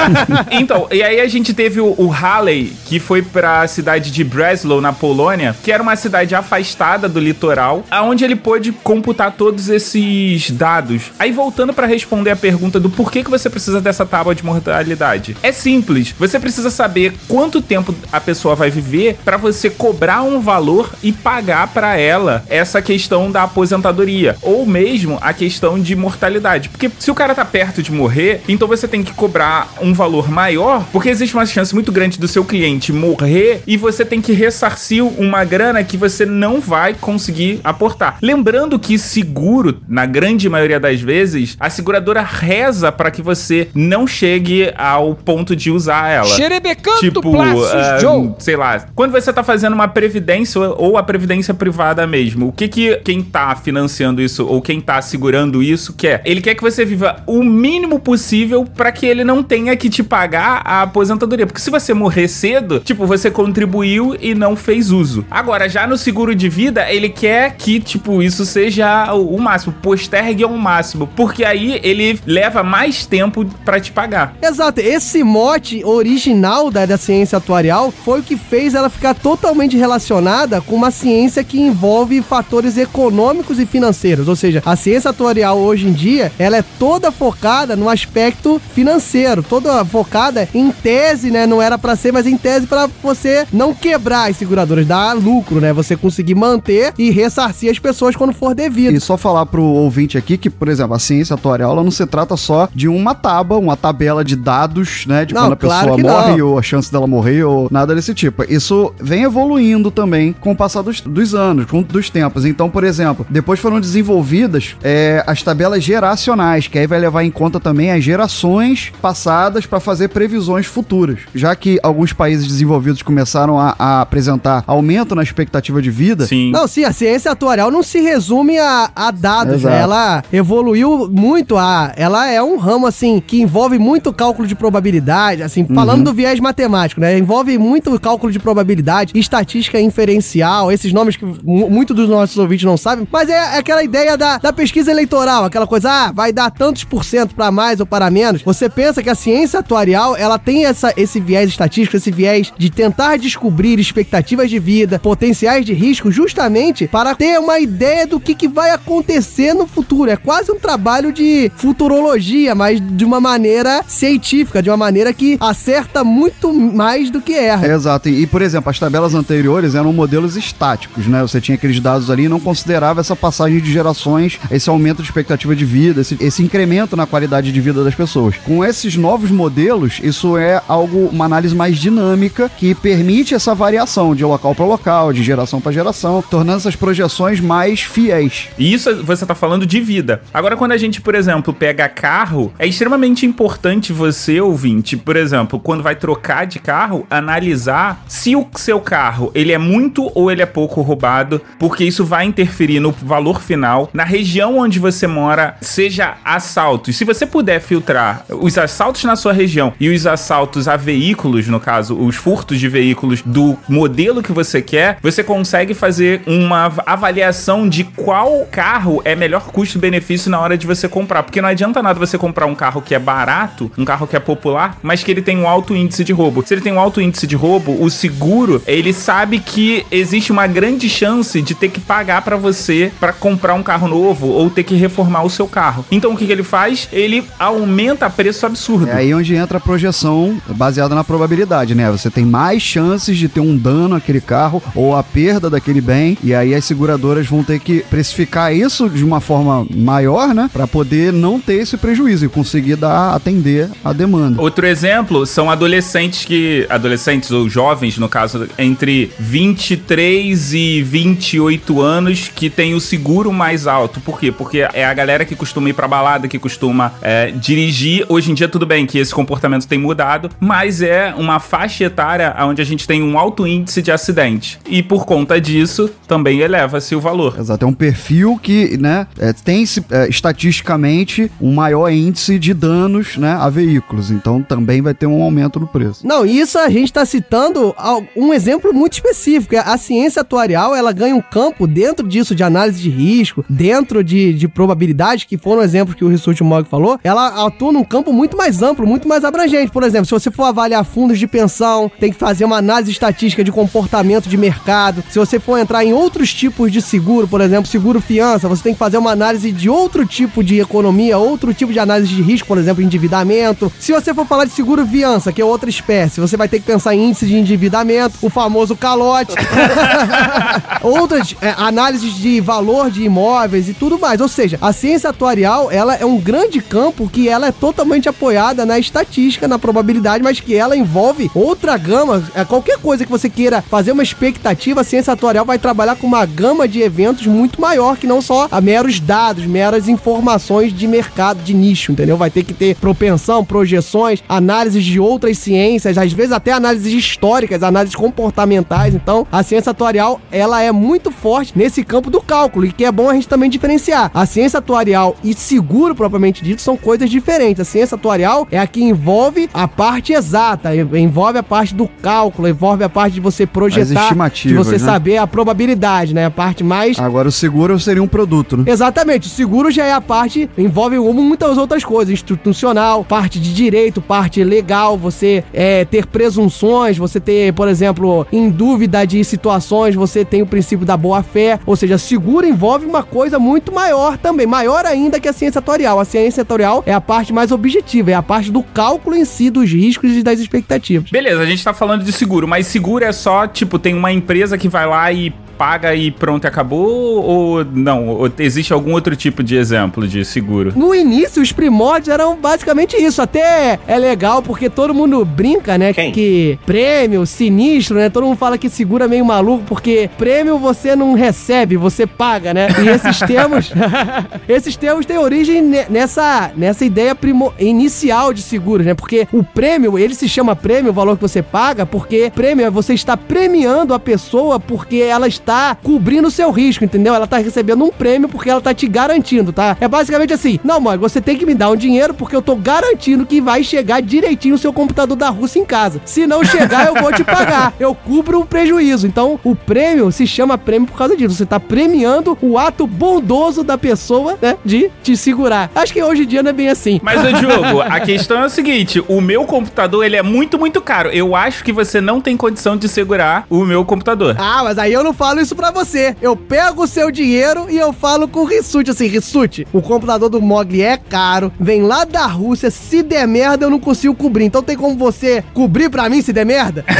B: então, e aí a gente teve o, o Halley, que foi para a cidade de Breslau, na Polônia, que era uma cidade afastada do litoral, aonde ele pôde computar todos esses dados. Aí voltando para responder a pergunta do porquê que você precisa dessa tábua de mortalidade. É simples, você precisa saber quanto tempo a pessoa vai viver para você cobrar um valor e pagar para ela essa questão da aposentadoria ou mesmo a questão de mortalidade. Porque se o cara tá perto de morrer, então você tem que cobrar um valor maior, porque existe uma chance muito grande do seu cliente morrer morrer e você tem que ressarcir uma grana que você não vai conseguir aportar. Lembrando que seguro, na grande maioria das vezes, a seguradora reza para que você não chegue ao ponto de usar ela.
D: Xerebecanto tipo, uh,
B: Joe. sei lá, quando você tá fazendo uma previdência ou a previdência privada mesmo, o que que quem tá financiando isso ou quem tá segurando isso quer? Ele quer que você viva o mínimo possível para que ele não tenha que te pagar a aposentadoria, porque se você morrer cedo, tipo, você contribuiu e não fez uso. Agora, já no seguro de vida, ele quer que, tipo, isso seja o, máximo, postergue ao máximo, porque aí ele leva mais tempo para te pagar.
D: Exato, esse mote original da, da ciência atuarial foi o que fez ela ficar totalmente relacionada com uma ciência que envolve fatores econômicos e financeiros, ou seja, a ciência atuarial hoje em dia, ela é toda focada no aspecto financeiro, toda focada em tese, né, não era para ser, mas em tese para você não quebrar as seguradoras, dar lucro, né? Você conseguir manter e ressarcir as pessoas quando for devido.
C: E só falar pro ouvinte aqui que, por exemplo, a ciência atuarial ela não se trata só de uma tábua, uma tabela de dados, né? De
D: Não,
C: quando a
D: claro
C: pessoa morre
D: não.
C: ou a chance dela morrer ou nada desse tipo. Isso vem evoluindo também com o passar dos, dos anos, com dos tempos. Então, por exemplo, depois foram desenvolvidas é, as tabelas geracionais, que aí vai levar em conta também as gerações passadas para fazer previsões futuras. Já que alguns países desenvolvidos começaram a, a apresentar aumento na expectativa de vida,
B: Sim.
D: Não, sim, a ciência atuarial não se resume a, a dados, né? Ela evoluiu muito a... Ela é um ramo, assim, que envolve muito cálculo de probabilidade, assim, falando do viés matemático, né? Envolve muito cálculo de probabilidade, estatística inferencial, esses nomes que mu- muito dos nossos ouvintes não sabem, mas é aquela ideia da, da pesquisa eleitoral, aquela coisa, ah, vai dar tantos por cento pra mais ou para menos. Você pensa que a ciência atuarial, ela tem essa, esse viés estatístico, esse viés de tentar descobrir expectativas de vida, potenciais de risco, justamente para ter uma ideia do que, que vai acontecer no futuro. É quase um trabalho de futurologia, mas de uma maneira científica, de uma maneira que acerta muito mais do que erra.
C: Exato. E, e, por exemplo, as tabelas anteriores eram modelos estáticos, né? Você tinha aqueles dados ali e não considerava essa passagem de gerações, esse aumento de expectativa de vida, esse, esse incremento na qualidade de vida das pessoas. Com esses novos modelos, isso é algo, uma análise mais dinâmica que permite essa variação de local para local, de geração para geração, tornando essas projeções mais fiéis.
B: E isso você tá falando de vida. Agora, quando a gente, por exemplo, pega carro, é extremamente importante você, ouvinte, por exemplo, quando vai trocar de carro, analisar se o seu carro ele é muito ou ele é pouco roubado, porque isso vai interferir no valor final, na região onde você mora, seja assaltos. Se você puder filtrar os assaltos na sua região e os assaltos a veículos, no caso, os furtos de veículos do modelo que você quer, você consegue fazer uma avaliação de qual carro é melhor custo-benefício na hora de você comprar. Porque não adianta nada você comprar um carro que é barato, um carro que é popular, mas que ele tem um alto índice de roubo. Se ele tem um alto índice de roubo, o seguro, ele sabe que existe uma grande chance de ter que pagar pra você pra comprar um carro novo ou ter que reformar o seu carro. Então o que, que ele faz? Ele aumenta preço absurdo.
C: É aí onde entra a projeção baseada na probabilidade, né? Você tem mais chances de ter um dano naquele carro ou a perda daquele bem, e aí as seguradoras vão ter que precificar isso de uma forma maior, né? Pra poder não ter esse prejuízo e conseguir dar atender a demanda.
B: Outro exemplo são adolescentes que. Adolescentes ou jovens, no caso, entre 23 e 28 anos, que tem o seguro mais alto. Por quê? Porque é a galera que costuma ir pra balada, que costuma é, dirigir. Hoje em dia, tudo bem que esse comportamento tem mudado, mas é uma faixa etária onde a gente tem um alto índice de acidente. E por conta disso, também eleva-se o valor.
C: Exato, é um perfil que, né, é, tem é, estatisticamente um maior índice de danos, né, a veículos. Então também vai ter um aumento no preço.
D: Não, isso a gente tá citando um exemplo muito específico. A ciência atuarial, ela ganha um campo dentro disso de análise de risco, dentro de, de probabilidade, que foram exemplos que o Rissuti Mog falou, ela atua num campo muito mais amplo, muito mais abrangente. Por exemplo, se você for avaliar fundos de pensão, tem que fazer uma análise estatística de comportamento de mercado. Se você for entrar em outros tipos de seguro, por exemplo, seguro fiança, você tem que fazer uma análise de outro tipo de economia, outro tipo de análise de risco, por exemplo, endividamento. Se você for falar de seguro fiança, que é outra espécie, você vai ter que pensar em índice de endividamento, o famoso calote. Outras é, análises de valor de imóveis e tudo mais. Ou seja, a ciência atuarial, ela é um grande campo que ela é totalmente apoiada na estatística, na probabilidade, mas que ela envolve outra gama. É, qualquer coisa que você queira fazer uma expectativa, a ciência atuarial vai trabalhar com uma gama de eventos muito maior que não só a meros dados, meras informações de mercado, de nicho, entendeu? Vai ter que ter propensão, projeções, análises de outras ciências, às vezes até análises históricas, análises comportamentais. Então, a ciência atuarial, ela é muito forte nesse campo do cálculo e que é bom a gente também diferenciar. A ciência atuarial e seguro propriamente dito são coisas diferentes. A ciência atuarial é a que envolve a parte exata, envolve a parte do cálculo, envolve a parte de você projetar, de você
C: né?
D: saber a probabilidade, né? A parte mais
C: Agora o seguro seria um produto, né?
D: Exatamente, o seguro já é a parte, envolve muitas outras coisas, institucional, parte de direito, parte legal, você é, ter presunções, você ter, por exemplo, em dúvida de situações, você tem o princípio da boa-fé, ou seja, seguro envolve uma coisa muito maior também, maior ainda que a ciência atuarial. A ciência atuarial é a parte mais objetiva, é a parte do cálculo em si dos riscos e das expectativas.
B: Beleza, a gente tá falando falando de seguro, mas seguro é só, tipo, tem uma empresa que vai lá e paga e pronto, acabou? Ou não? Ou existe algum outro tipo de exemplo de seguro?
D: No início, os primórdios eram basicamente isso. Até é legal porque todo mundo brinca, né?
G: Quem?
D: Que prêmio, sinistro, né? Todo mundo fala que seguro é meio maluco porque prêmio você não recebe, você paga, né? E esses termos, esses termos têm origem ne- nessa, nessa ideia primo- inicial de seguros, né? Porque o prêmio, ele se chama prêmio, o valor que você paga, porque prêmio é você está premiando a pessoa porque ela está cobrindo o seu risco, entendeu? Ela tá recebendo um prêmio porque ela tá te garantindo, tá? É basicamente assim: não, mano, você tem que me dar um dinheiro porque eu tô garantindo que vai chegar direitinho o seu computador da Rússia em casa. Se não chegar, eu vou te pagar. Eu cubro um prejuízo. Então, o prêmio se chama prêmio por causa disso. Você tá premiando o ato bondoso da pessoa, né? De te segurar. Acho que hoje em dia não é bem assim.
B: Mas, ô Diogo, a questão é o seguinte: o meu computador ele é muito, muito caro. Eu acho que você não tem condição de segurar o meu computador.
D: Ah, mas aí eu não falo isso pra você. Eu pego o seu dinheiro e eu falo com o Rissuti assim, Rissuti, o computador do Mogli é caro, vem lá da Rússia, se der merda eu não consigo cobrir. Então tem como você cobrir pra mim se der merda?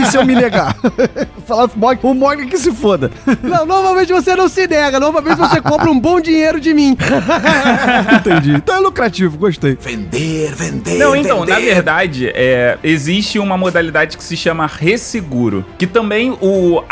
C: E se eu me negar? Falar pro Mog, o Mog que se foda.
D: não, normalmente você não se nega, normalmente você compra um bom dinheiro de mim.
C: Entendi. Então é lucrativo, gostei.
B: Não, então, na verdade, é, existe uma modalidade que se chama resseguro, que também o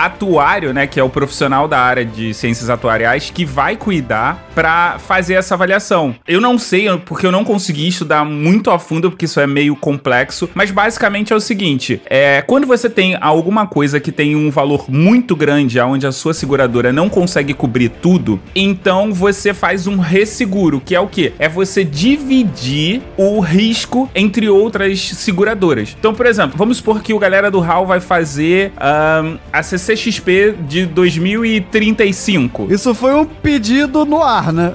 B: atuário, né, que é o profissional da área de ciências atuariais, que vai cuidar pra fazer essa avaliação. Eu não sei, porque eu não consegui estudar muito a fundo, porque isso é meio complexo, mas basicamente é o seguinte, é, quando você tem alguma coisa que tem um valor muito grande, onde a sua seguradora não consegue cobrir tudo, então você faz um resseguro, que é o quê? É você dividir o risco entre outras seguradoras. Então, por exemplo, vamos supor que o galera do HAL vai fazer ahn, a CCXP de 2035.
C: Isso foi um pedido no ar, né?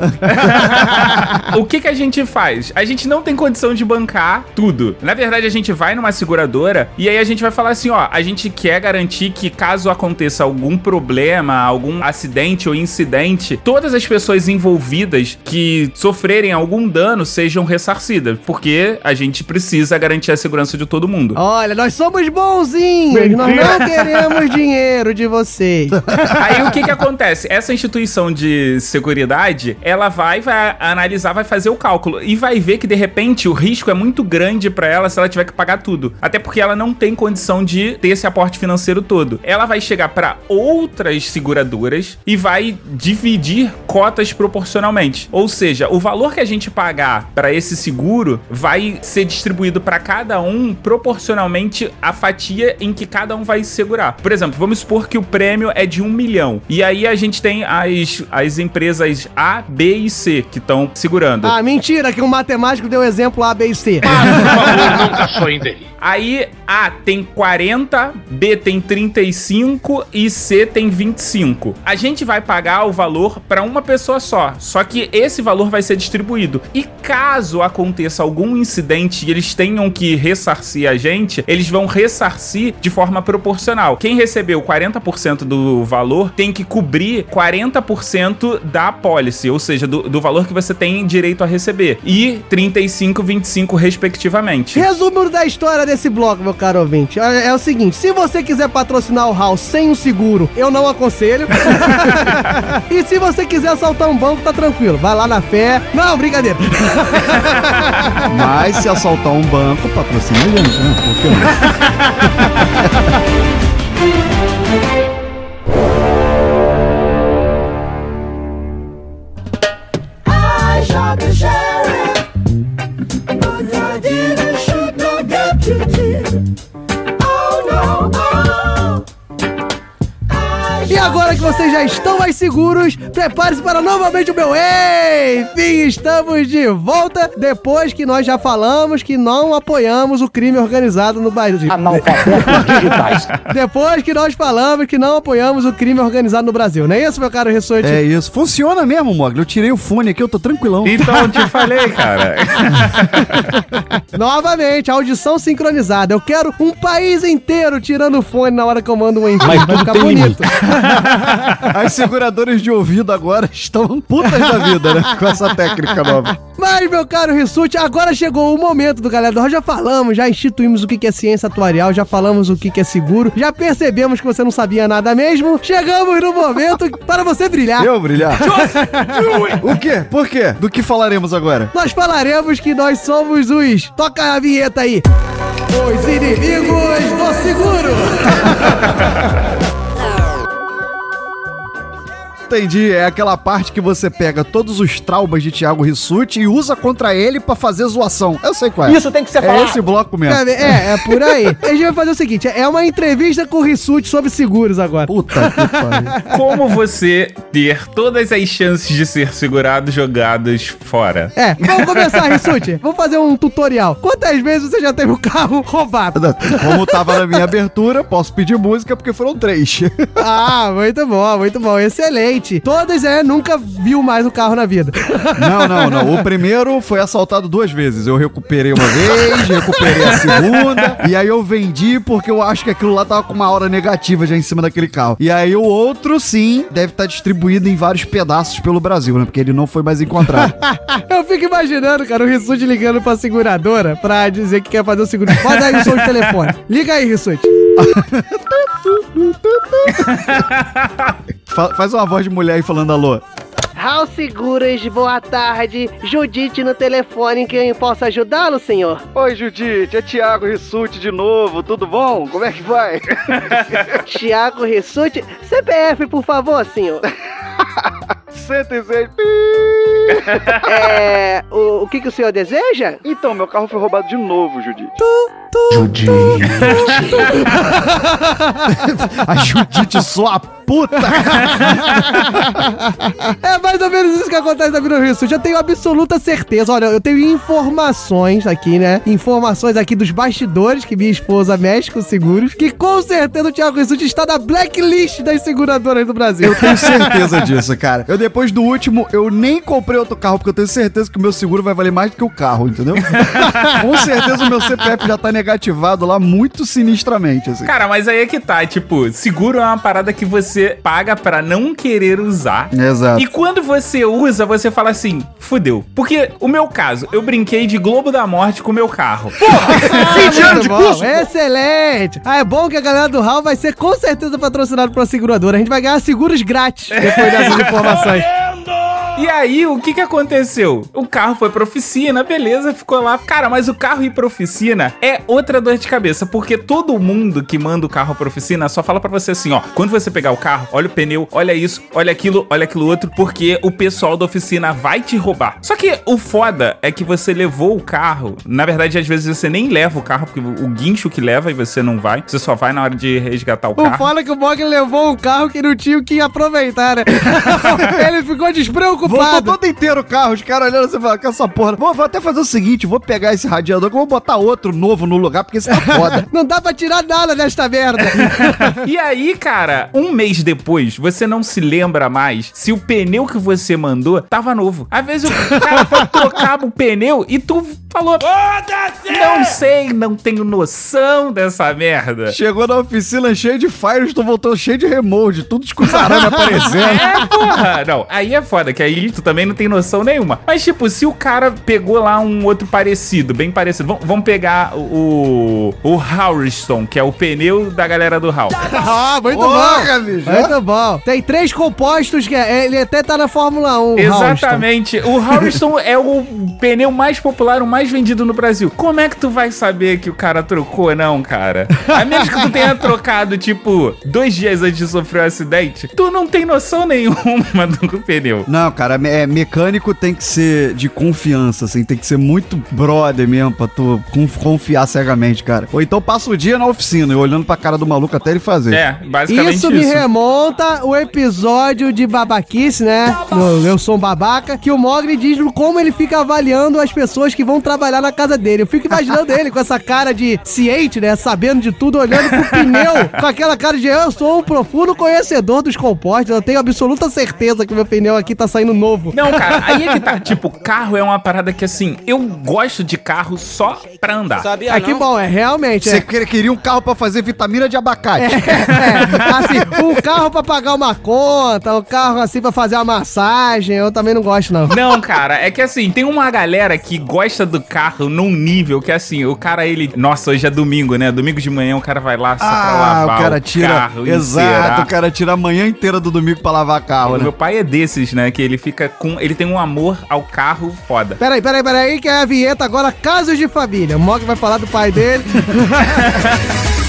B: o que que a gente faz? A gente não tem condição de bancar tudo. Na verdade, a gente vai numa seguradora e aí a gente vai falar assim, ó, a gente quer garantir que caso aconteça algum problema, algum acidente ou incidente, todas as pessoas envolvidas que sofrerem algum dano sejam ressarcidas, porque a gente precisa garantir a segurança de todo mundo.
D: Olha, nós somos bonzinhos, nós não queremos dinheiro de vocês.
B: Aí o que que acontece? Essa instituição de seguridade, ela vai, vai analisar, vai fazer o cálculo e vai ver que de repente o risco é muito grande pra ela se ela tiver que pagar tudo. Até porque ela não tem condição de ter esse aporte financeiro todo. Ela vai chegar pra outras seguradoras e vai dividir cotas proporcionalmente. Ou seja, o valor que a gente pagar pra esse seguro vai ser distribuído pra cada um proporcionalmente à fatia em que cada um vai segurar. Por exemplo, vamos supor que o prêmio é de um milhão. E aí a gente tem as, as empresas A, B e C que estão segurando.
D: Ah, mentira, que um matemático deu exemplo A, B e C.
G: Por favor, nunca sonhe dele.
B: Aí A tem 40, B tem 35 e C tem 25. A gente vai pagar o valor para uma pessoa só, só que esse valor vai ser distribuído. E caso aconteça algum incidente e eles tenham que ressarcir a gente, eles vão ressarcir de forma proporcional. Quem recebeu 40% do valor tem que cobrir 40% da policy, ou seja, do, do valor que você tem direito a receber. E 35, 25 respectivamente.
D: Resumo da história desse bloco, meu caro ouvinte. É, é o seguinte: se você quiser patrocinar o House sem o seguro, eu não aconselho. e se você quiser assaltar um banco, tá tranquilo. Vai lá na fé. Não, brincadeira.
C: Mas se assaltar um banco, patrocina gente, né? Por
D: vocês já estão mais seguros, prepare-se para novamente o meu Enfim, estamos de volta depois que nós já falamos que não apoiamos o crime organizado no Brasil.
G: Analfabetos digitais.
D: Depois que nós falamos que não apoiamos o crime organizado no Brasil. Não é isso, meu caro Ressorte?
C: É isso. Funciona mesmo, Mogli. Eu tirei o fone aqui, eu tô tranquilão.
B: Então, eu te falei, cara.
D: Novamente, audição sincronizada. Eu quero um país inteiro tirando o fone na hora que eu mando um enfim.
G: Mas
D: Vai ficar bonito.
C: As seguradores de ouvido agora estão putas da vida, né? Com essa técnica nova.
D: Mas, meu caro Rissuti, agora chegou o momento do Galera do Rock. Já falamos, já instituímos o que é ciência atuarial, já falamos o que que é seguro, já percebemos que você não sabia nada mesmo. Chegamos no momento para você brilhar.
C: Eu brilhar? o quê? Por quê? Do que falaremos agora?
D: Nós falaremos que nós somos os. Toca a vinheta aí. Os inimigos do seguro.
C: Entendi, é aquela parte que você pega todos os traumas de Thiago Rissuti e usa contra ele pra fazer zoação. Eu sei qual é.
G: Isso tem que ser
C: É
G: falado.
C: esse bloco mesmo.
D: É, é por aí. A gente vai fazer o seguinte: é uma entrevista com o Rissuti sobre seguros agora.
C: Puta que pariu.
B: Como você ter todas as chances de ser segurado jogados fora?
D: É, vamos começar, Rissuti. Vamos fazer um tutorial. Quantas vezes você já teve o carro roubado?
C: Como tava na minha abertura, posso pedir música porque foram três.
D: Ah, muito bom, muito bom. Excelente. Todas, é, nunca viu mais o carro na vida.
C: Não, não, não. O primeiro foi assaltado duas vezes. Eu recuperei uma vez, recuperei a segunda. E aí eu vendi porque eu acho que aquilo lá tava com uma aura negativa já em cima daquele carro. E aí o outro, sim, deve estar distribuído em vários pedaços pelo Brasil, né? Porque ele não foi mais encontrado.
D: Eu fico imaginando, cara, o Rissuti ligando pra seguradora pra dizer que quer fazer o seguro. Pode aí o de telefone. Liga aí, Rissuti.
C: Fa- faz uma voz de mulher aí falando alô.
D: Raul Seguros, boa tarde. Judite no telefone, quem possa ajudá-lo, senhor?
C: Oi, Judite, é Thiago Rissuti de novo, tudo bom? Como é que vai?
D: Tiago Rissuti. CPF, por favor, senhor.
C: 106.
D: É. O, o que, que o senhor deseja?
C: Então, meu carro foi roubado de novo, Judite. A Judite sua puta!
D: É mais ou menos isso que acontece na vida do Rissuti. Eu tenho absoluta certeza. Olha, eu tenho informações aqui, né? Informações aqui dos bastidores que minha esposa mexe com seguros. Que com certeza o Thiago Rissuti está na blacklist das seguradoras do Brasil.
C: Eu tenho certeza disso, cara. Eu depois do último, eu nem comprei outro carro, porque eu tenho certeza que o meu seguro vai valer mais do que o carro, entendeu? Com certeza o meu CPF já tá negativado lá muito sinistramente, assim.
B: Cara, mas aí é que tá, tipo, seguro é uma parada que você paga pra não querer usar.
C: Exato.
B: E quando você usa, você fala assim, fudeu. Porque o meu caso, eu brinquei de Globo da Morte com o meu carro.
D: Muito bom, excelente! Ah, é bom que a galera do Hall vai ser com certeza patrocinado por uma seguradora. A gente vai ganhar seguros grátis depois dessas informações.
B: E aí, o que que aconteceu? O carro foi pra oficina, beleza, ficou lá. Cara, mas o carro ir pra oficina é outra dor de cabeça, porque todo mundo que manda o carro pra oficina só fala pra você assim, ó, quando você pegar o carro, olha o pneu, olha isso, olha aquilo, olha aquilo outro, porque o pessoal da oficina vai te roubar. Só que o foda é que você levou o carro, na verdade, às vezes você nem leva o carro, porque o guincho que leva e você não vai, você só vai na hora de resgatar o
D: O
B: carro.
D: foda é que o Bog levou um carro que não tinha o que aproveitar, né? Ele ficou
C: Voltou
D: despreocupado.
C: todo inteiro o carro, os caras olhando assim, falando, que essa porra. Vou, vou até fazer o seguinte, vou pegar esse radiador que eu vou botar outro novo no lugar, porque esse tá foda.
D: Não dá pra tirar nada desta merda.
B: E aí, cara, um mês depois, você não se lembra mais se o pneu que você mandou tava novo. Às vezes o cara trocar o pneu e tu falou: Não sei, não tenho noção dessa merda.
C: Chegou na oficina cheio de fires, tu voltou cheio de remote, tudo escusarame aparecendo.
B: É, porra! Não, aí é foda, que aí tu também não tem noção nenhuma. Mas, tipo, se o cara pegou lá um outro parecido, bem parecido, vamos, vamos pegar o. O Houston, que é o pneu da galera do Hall.
D: Ah, muito
C: Porra,
D: bom.
C: bicho.
D: Muito bom. Tem três compostos que é- ele até tá na Fórmula 1.
B: Exatamente. O Houston é o pneu mais popular, o mais vendido no Brasil. Como é que tu vai saber que o cara trocou, não, cara? A menos que tu tenha trocado, tipo, dois dias antes de sofrer o acidente, tu não tem noção nenhuma do pneu.
C: Não, cara, me- é, mecânico tem que ser de confiança, assim, tem que ser muito brother mesmo pra tu conf- confiar cegamente, cara. Ou então passa o dia na oficina, olhando pra cara do maluco até ele fazer.
B: É, basicamente
D: Isso
B: isso.
D: me remonta o episódio de babaquice, né? No Eu Sou um Babaca, que o Mogli diz como ele fica avaliando as pessoas que vão trabalhar na casa dele. Eu fico imaginando ele com essa cara de ciente, né? Sabendo de tudo, olhando pro pneu, com aquela cara de eu sou um profundo conhecedor dos compostos, eu tenho absoluta certeza que meu pneu aqui tá saindo ano novo.
B: Não, cara, aí é que tá. Tipo, carro é uma parada que assim, eu gosto de carro só pra andar.
D: É que bom, é realmente.
C: Você
D: É,
C: queria um carro pra fazer vitamina de abacate.
D: é, assim, um carro pra pagar uma conta, um carro assim pra fazer uma massagem, eu também não gosto, não.
B: Não, cara, é que assim, tem uma galera que gosta do carro num nível que assim, o cara, ele. Nossa, hoje é domingo, né? Domingo de manhã o cara vai lá só pra
C: Ah,
B: lavar
C: o cara tira.
B: carro,
C: exato, o cara tira a manhã inteira do domingo pra lavar carro,
B: O
C: né?
B: meu pai é desses, né? Que ele fica com. Ele tem um amor ao carro foda.
D: Peraí, peraí, peraí, que é a vinheta agora, casos de família. O Mog vai falar do pai dele.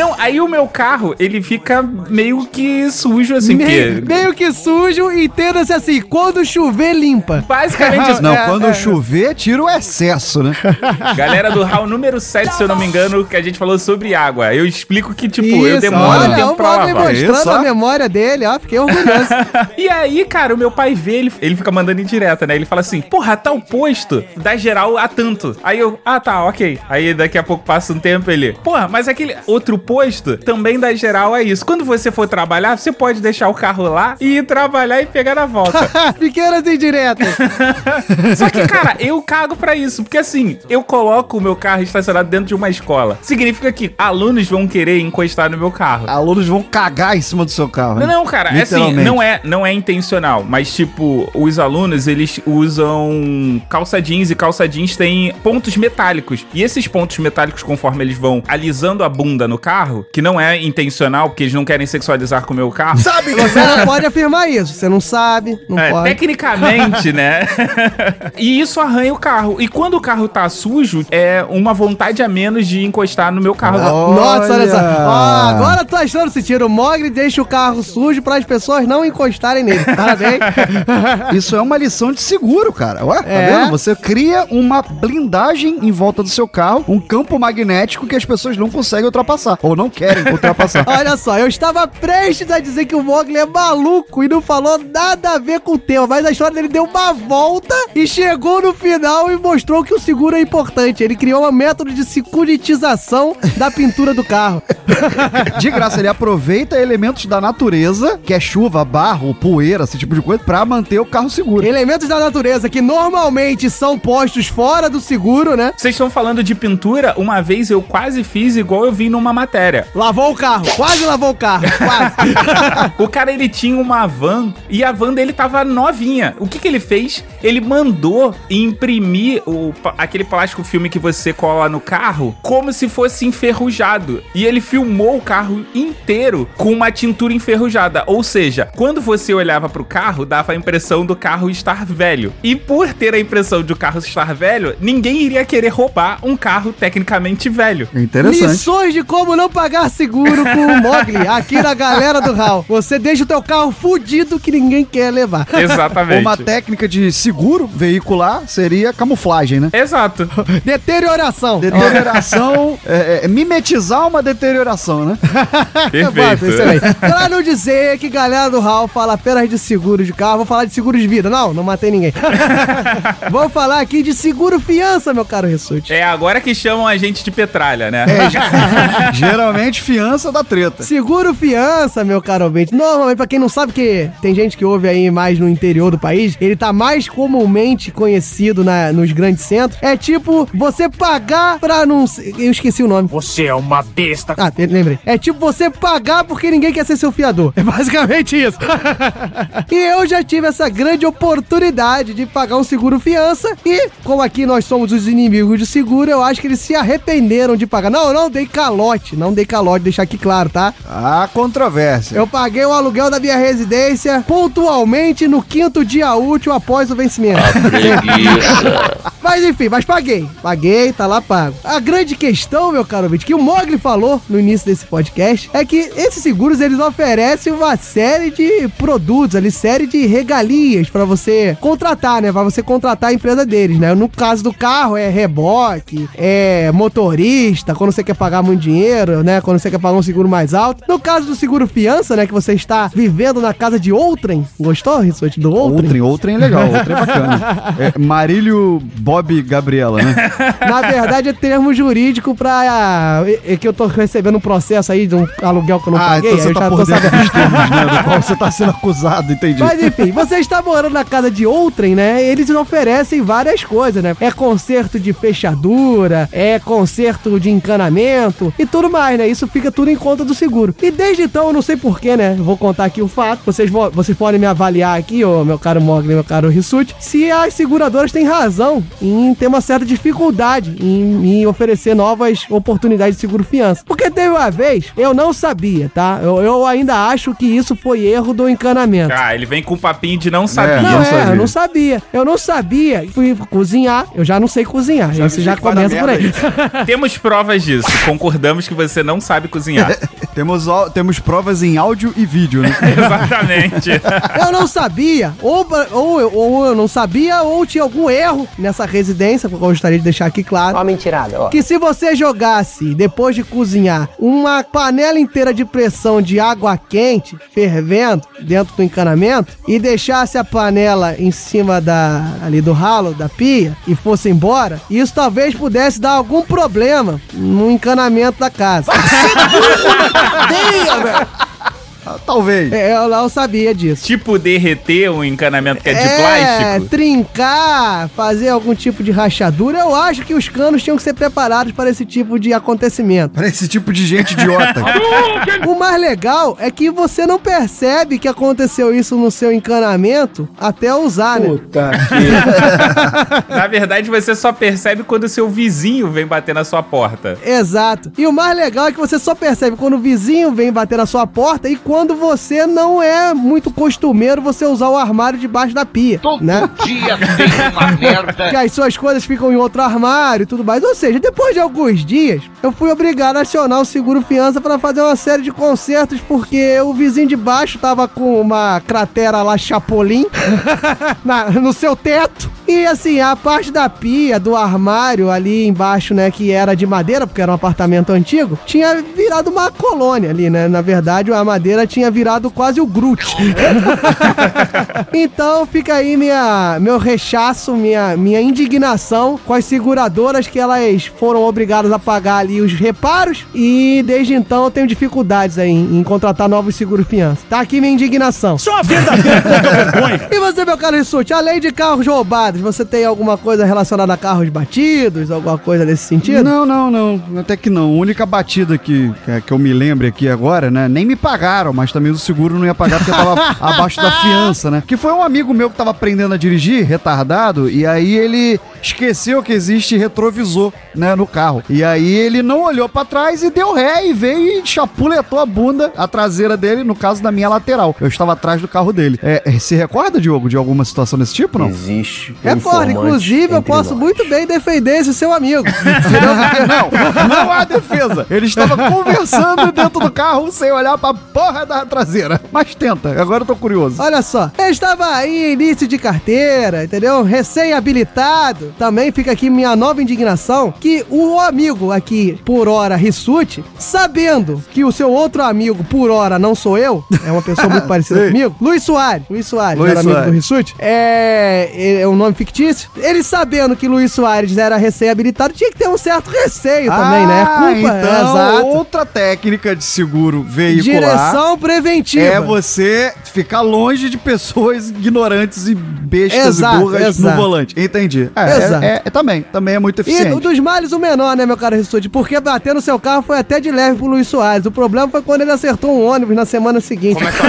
B: Não, aí o meu carro, ele fica meio que sujo, assim,
D: meio,
B: porque.
D: meio que sujo, entenda-se assim, quando chover, limpa.
B: Basicamente isso.
C: Não,
D: É,
C: quando
D: é.
C: chover, tira o excesso, né?
B: Galera do HAL número 7, se eu não me engano, que a gente falou sobre água. Eu explico que, tipo, eu
D: Isso,
B: demoro um
D: olha,
B: tempo
D: o
B: pra lavar.
D: Mostrando a memória dele, ó, fiquei orgulhoso.
B: E aí, cara, o meu pai vê, ele, ele fica mandando indireta, né? Ele fala assim, porra, tal posto dá geral a tanto. Aí eu, ah, tá, ok. Aí daqui a pouco passa um tempo ele, porra, mas aquele outro também dá geral a isso. Quando você for trabalhar, você pode deixar o carro lá e ir trabalhar e pegar na volta.
D: Pequenas indiretas.
B: Só que, cara, eu cago pra isso. Porque assim, eu coloco o meu carro estacionado dentro de uma escola. Significa que alunos vão querer encostar no meu carro.
C: Alunos vão cagar em cima do seu carro.
B: Não,
C: né?
B: não, cara, é assim, não é, não é intencional, mas tipo, os alunos, eles usam calça jeans e calça jeans tem pontos metálicos. E esses pontos metálicos, conforme eles vão alisando a bunda no carro, que não é intencional, porque eles não querem sexualizar com o meu carro.
C: Sabe?
D: Você não pode afirmar isso. Você não sabe, não
B: É,
D: pode.
B: tecnicamente, né? e isso arranha o carro. E quando o carro tá sujo, é uma vontade a menos de encostar no meu carro.
D: Nossa, olha só.
C: Olha.
D: Ó, agora tô achando sentido. O Mogli deixa o carro sujo para as pessoas não encostarem nele. Parabéns.
C: Isso é uma lição de seguro, cara. Ué, tá
D: É.
C: vendo? Você cria uma blindagem em volta do seu carro, um campo magnético que as pessoas não conseguem ultrapassar. Ou não querem ultrapassar.
D: Olha só, eu estava prestes a dizer que o Mogli é maluco e não falou nada a ver com o tema, mas a história dele deu uma volta e chegou no final e mostrou que o seguro é importante. Ele criou um método de securitização da pintura do carro.
C: De graça, ele aproveita elementos da natureza, que é chuva, barro, poeira, esse tipo de coisa, pra manter o carro seguro.
D: Elementos da natureza que normalmente são postos fora do seguro, né?
B: Vocês estão falando de pintura? Uma vez eu quase fiz igual eu vi numa matéria.
D: Lavou o carro, quase lavou o carro, quase.
B: O cara, ele tinha uma van e a van dele tava novinha. O que que ele fez? Ele mandou imprimir o, aquele plástico filme que você cola no carro como se fosse enferrujado. E ele filmou o carro inteiro com uma tintura enferrujada. Ou seja, quando você olhava pro carro, dava a impressão do carro estar velho. E por ter a impressão de o carro estar velho, ninguém iria querer roubar um carro tecnicamente velho.
C: Interessante.
D: Lições de como não pagar seguro com o Mogli, aqui na galera do HAL. Você deixa o teu carro fudido que ninguém quer levar.
B: Exatamente.
C: Uma técnica de seguro veicular seria camuflagem, né?
B: Exato.
D: Deterioração.
C: Deterioração, é, é, mimetizar uma deterioração, né?
D: Bota, excelente. Pra não dizer que galera do HAL fala apenas de seguro de carro, vou falar de seguro de vida. Não, não matei ninguém. vou falar aqui de seguro fiança, meu caro Rissuti.
B: É agora que chamam a gente de petralha, né?
C: Geralmente fiança da treta.
D: Seguro fiança, meu caro ouvinte. Normalmente, pra quem não sabe que tem gente que ouve aí mais no interior do país, ele tá mais comumente conhecido na- nos grandes centros. É tipo você pagar pra não. se- Eu esqueci o nome.
G: Você é uma besta.
D: Ah, te- lembrei. É tipo você pagar porque ninguém quer ser seu fiador. É basicamente isso. e eu já tive essa grande oportunidade de pagar um seguro fiança. E, como aqui nós somos os inimigos de seguro, eu acho que eles se arrependeram de pagar. Não, eu não dei calote. Não dei calote, deixar aqui claro, tá?
C: Há controvérsia.
D: Eu paguei o aluguel da minha residência pontualmente no quinto dia útil após o vencimento. Mas enfim, mas paguei. Paguei, tá lá pago. A grande questão, meu caro ouvinte, que o Mogli falou no início desse podcast, é que esses seguros, eles oferecem uma série de produtos ali, série de regalias pra você contratar, né? Pra você contratar a empresa deles, né? No caso do carro, é reboque, é motorista, quando você quer pagar muito dinheiro, dinheiro, né? Quando você quer pagar um seguro mais alto. No caso do seguro fiança, né? Que você está vivendo na casa de outrem. Gostou, Rissuti, do outrem?
C: Outrem, outrem é legal, outrem é bacana. É, Marílio Bob Gabriela, né?
D: Na verdade, é termo jurídico pra. É, é que eu tô recebendo um processo aí de um aluguel que eu não paguei.
C: então você tá
D: já
C: por
D: tô
C: dentro
D: sabendo.
C: dos termos, né? Do qual você tá sendo acusado, entendi.
D: Mas enfim, você está morando na casa de outrem, né? Eles oferecem várias coisas, né? É conserto de fechadura, é conserto de encanamento e tudo mais, né? Isso fica tudo em conta do seguro. E desde então, eu não sei porquê, né? Vou contar aqui o fato. Vocês, vo- vocês podem me avaliar aqui, ô meu caro Mogli, meu caro Rissuti, se as seguradoras têm razão em ter uma certa dificuldade em, em oferecer novas oportunidades de seguro fiança. Porque teve uma vez, eu não sabia, tá? Eu, eu ainda acho que isso foi erro do encanamento.
B: Ah, ele vem com o papinho de não sabia.
D: Não,
C: não
D: é,
C: sabia.
D: eu não sabia. Eu não sabia. Fui cozinhar, eu já não sei cozinhar. Isso já
C: vai dar
D: começa por aí.
B: Temos provas disso. Concordamos que você não sabe cozinhar.
C: Temos, ó- temos provas em áudio e vídeo, né?
B: Exatamente.
D: Eu não sabia, ou, ou, eu- ou eu não sabia, ou tinha algum erro nessa residência, que eu gostaria de deixar aqui claro.
H: Ó, mentirada, ó.
D: Que se você jogasse, depois de cozinhar, uma panela inteira de pressão de água quente, fervendo, dentro do encanamento, e deixasse a panela em cima da, ali do ralo, da pia, e fosse embora, isso talvez pudesse dar algum problema no encanamento da casa.
C: Ah, Talvez.
D: É, eu não sabia disso.
B: tipo derreter um encanamento que é de
D: É,
B: plástico.
D: trincar, fazer algum tipo de rachadura, eu acho que os canos tinham que ser preparados para esse tipo de acontecimento.
C: Pra esse tipo de gente idiota.
D: O mais legal é que você não percebe que aconteceu isso no seu encanamento até usar, né?
B: Na verdade, você só percebe quando o seu vizinho vem bater na sua porta.
D: Exato. E o mais legal é que você só percebe quando o vizinho vem bater na sua porta e quando você não é muito costumeiro você usar o armário debaixo da pia,
G: Todo
D: né?
G: dia tem uma merda.
D: Que as suas coisas ficam em outro armário e tudo mais. Ou seja, depois de alguns dias, eu fui obrigado a acionar o seguro fiança para fazer uma série de consertos porque o vizinho de baixo tava com uma cratera lá Chapolin na- no seu teto. E assim, a parte da pia, do armário ali embaixo, né, que era de madeira, porque era um apartamento antigo, tinha virado uma colônia ali, né? Na verdade, a madeira tinha virado quase o Groot. Então fica aí minha, meu rechaço, minha, minha indignação com as seguradoras que elas foram obrigadas a pagar ali os reparos e desde então eu tenho dificuldades aí em, em contratar novos seguros fiança. Tá aqui minha indignação.
I: Sua verdadeira vergonha.
D: E você, meu caro Rissuti, além de carros roubados, você tem alguma coisa relacionada a carros batidos, alguma coisa nesse sentido?
C: Não, não, não. Até que não. A única batida que, que, eu me lembre aqui agora, né? Nem me pagaram, mas também o seguro não ia pagar porque eu tava abaixo da fiança, né? Que foi um amigo meu que tava aprendendo a dirigir, retardado, e aí ele esqueceu que existe retrovisor, né, no carro. E aí ele não olhou pra trás e deu ré e veio e chapuletou a bunda, a traseira dele, no caso da minha lateral. Eu estava atrás do carro dele. É, é, se recorda, Diogo, de alguma situação desse tipo, não?
H: Existe.
D: Recordo,
H: informante
D: inclusive eu posso
H: nós.
D: muito bem defender esse seu amigo.
C: Não, não há defesa. Ele estava conversando dentro do carro sem olhar pra porra da traseira. Mas tenta, agora eu tô curioso.
D: Olha só, eu estava aí, início de carteira, entendeu? Recém-habilitado. Também fica aqui minha nova indignação que o amigo aqui, por hora, Rissuti, sabendo que o seu outro amigo, por hora, não sou eu, é uma pessoa muito parecida comigo, Luiz Soares, Luiz Soares,
C: Luiz
D: era amigo
C: Soares.
D: do Rissuti, é, é um nome fictício. Ele sabendo que Luiz Soares era recém-habilitado, tinha que ter um certo receio também, né?
C: Ah,
D: Culpa,
C: então,
D: exato.
C: outra técnica de seguro veicular
D: Direção preventiva.
C: é você ficar longe de pessoas ignorantes e bestas
D: Exato,
C: e burras
D: exato.
C: no volante. Entendi. É,
D: Exato.
C: é- é- é também, também é muito
D: E
C: eficiente.
D: dos males o menor, né, meu caro Rissuti? Porque bater no seu carro foi até de leve pro Luiz Soares. O problema foi quando ele acertou um ônibus na semana seguinte.
B: Como é que é?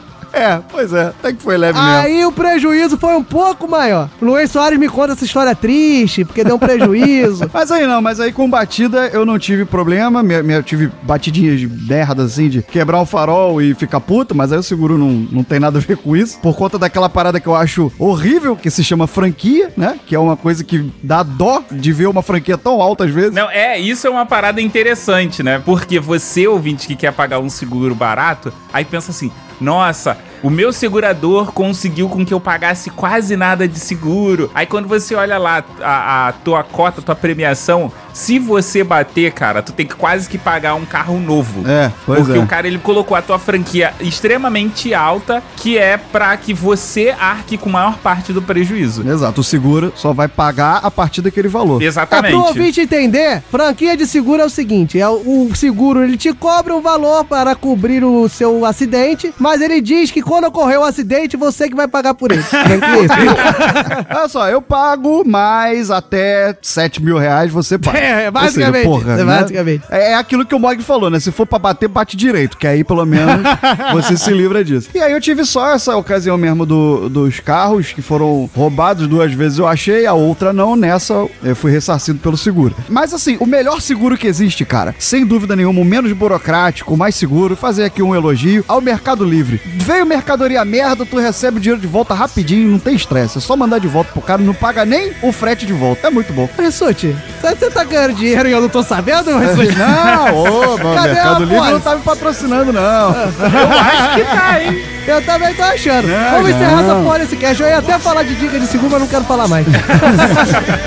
C: É, pois é, até que foi leve mesmo.
D: Aí o prejuízo foi um pouco maior. O Luiz Soares me conta essa história triste, porque deu um prejuízo.
C: Mas aí não, mas aí com batida eu não tive problema. Minha, minha- eu tive batidinhas de merda assim, de quebrar o farol e ficar puto, mas aí o seguro não, não tem nada a ver com isso. Por conta daquela parada que eu acho horrível, que se chama franquia, né? Que é uma coisa que dá dó de ver uma franquia tão alta às vezes.
B: Não, é, isso é uma parada interessante, né? Porque você, ouvinte, que quer pagar um seguro barato, aí pensa assim, nossa, o meu segurador conseguiu com que eu pagasse quase nada de seguro. Aí quando você olha lá a, a tua cota, a tua premiação, Se você bater, cara, tu tem que quase que pagar um carro novo.
C: É, pois
B: Porque
C: é.
B: o cara ele colocou a tua franquia extremamente alta, que é pra que você arque com a maior parte do prejuízo.
C: Exato, o seguro só vai pagar a partir daquele valor.
D: É,
B: Exatamente.
D: pro ouvinte entender, franquia de seguro é o seguinte, é o, o seguro, ele te cobra um valor para cobrir o seu acidente, mas ele diz que quando ocorrer o acidente, você que vai pagar por ele. Tranquilo?
C: Olha só, eu pago mais até 7 mil reais você paga.
D: É, basicamente, é,
C: né?
D: basicamente.
C: É, é aquilo que o Mog falou, né? Se for pra bater, bate direito, que aí pelo menos você se livra disso. E aí eu tive só essa ocasião mesmo do- dos carros que foram roubados duas vezes eu achei, a outra não, nessa eu fui ressarcido pelo seguro. Mas assim, o melhor seguro que existe, cara, sem dúvida nenhuma, o menos burocrático, o mais seguro, fazer aqui um elogio ao Mercado Livre. Veio mercadoria merda, tu recebe o dinheiro de volta rapidinho, não tem estresse, é só mandar de volta pro cara, não paga nem o frete de volta. É muito bom.
D: Rissuti, você tá ganhando dinheiro e eu não tô sabendo, Rissuti?
C: Não, ô, mano,
D: Cadê
C: Mercado
D: a
C: Livre não tá me patrocinando, não.
B: Eu acho que tá, hein?
D: Eu também tô achando.
C: Não,
D: Vamos encerrar essa porra desse cast. Eu ia até falar de dica de seguro, mas não quero falar mais.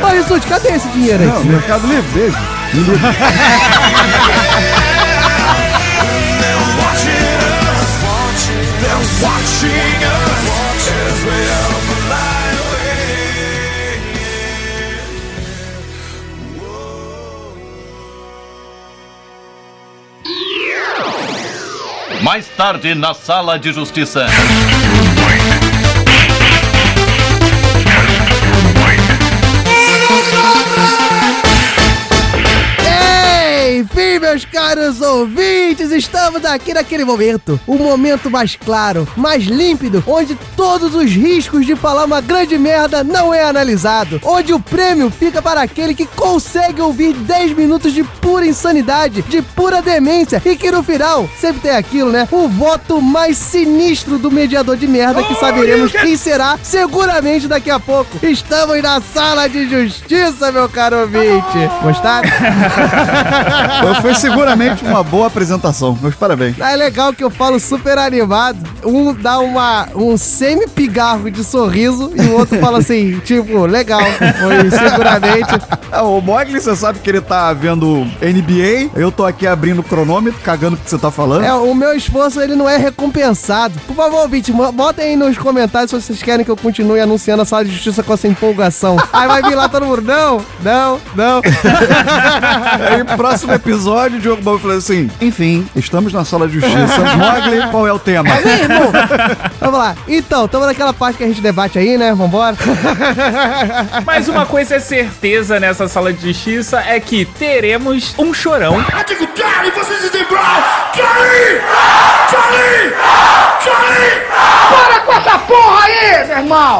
D: Ô, Rissuti, cadê esse dinheiro aí?
C: Não, Mercado Livre, beijo.
G: Tarde na sala de justiça.
D: Meus caros ouvintes, estamos aqui naquele momento. O momento mais claro, mais límpido, onde todos os riscos de falar uma grande merda não é analisado. Onde o prêmio fica para aquele que consegue ouvir 10 minutos de pura insanidade, de pura demência, e que no final sempre tem aquilo, né? O voto mais sinistro do mediador de merda que saberemos quem será seguramente daqui a pouco. Estamos na sala de justiça, meu caro ouvinte. Gostaram?
C: Foi seguramente uma boa apresentação. Meus parabéns.
D: É legal que eu falo super animado. Um dá uma, um semi-pigarro de sorriso e o outro fala assim, tipo, legal. Foi seguramente.
C: Ah, o Mogli, você sabe que ele tá vendo NBA. Eu tô aqui abrindo o cronômetro, cagando o que você tá falando.
D: É, o meu esforço ele não é recompensado. Por favor, ouvinte, botem aí nos comentários se vocês querem que eu continue anunciando a sala de justiça com essa empolgação. Aí vai vir lá todo mundo, não, não, não.
C: Aí, próximo episódio, o Diogo Bob falou assim: Enfim, estamos na sala de justiça. Mogli, qual é o tema?
D: Meu irmão. Vamos lá. Então, estamos naquela parte que a gente debate aí, né? Vambora.
B: Mas uma coisa é certeza nessa sala de justiça é que teremos um chorão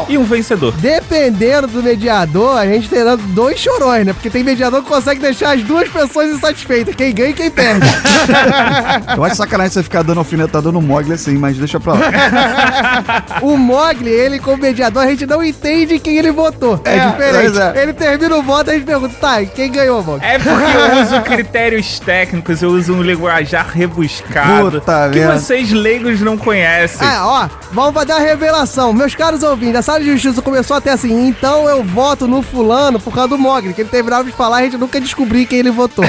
B: e um vencedor.
D: Dependendo do mediador, a gente terá dois chorões, né? Porque tem mediador que consegue deixar as duas pessoas insatisfeitas. Quem ganha e quem perde.
C: Eu acho sacanagem você ficar dando alfinetada no Mogli assim, mas deixa pra lá.
D: o Mogli, ele como mediador, a gente não entende quem ele votou. É,
C: É,
D: diferente.
C: é.
D: Ele termina o voto e a gente pergunta, tá, e quem ganhou, Mogli?
B: É porque eu uso critérios técnicos, eu uso um linguajar rebuscado
C: Puta
B: que
C: merda.
B: vocês leigos não conhecem.
D: Ah, ó, vamos fazer a revelação. Meus caros ouvintes, a sala de justiça começou até assim, então eu voto no fulano por causa do Mogli, que ele terminava de falar e a gente nunca descobriu quem ele votou.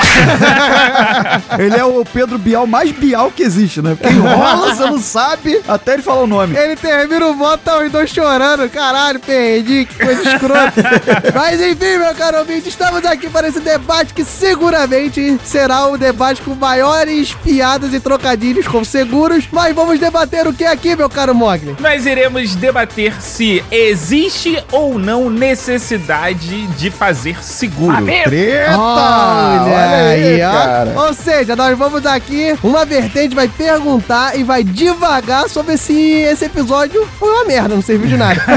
C: Ele é o Pedro Bial mais Bial que existe, né? Porque enrola, você não sabe até ele falar o nome.
D: Ele termina o voto, tá os dois chorando. Caralho, perdi, que coisa escrota. Mas enfim, meu caro ouvinte, estamos aqui para esse debate que seguramente será o debate com maiores piadas e trocadilhos com seguros. Mas vamos debater o que aqui, meu caro Mogli?
B: Nós iremos debater se existe ou não necessidade de fazer seguro.
C: Treta!
D: Olha, aí, ó.
C: Cara.
D: Ou seja, nós vamos aqui, uma vertente vai perguntar e vai divagar sobre se esse episódio foi uma merda, não serviu de nada.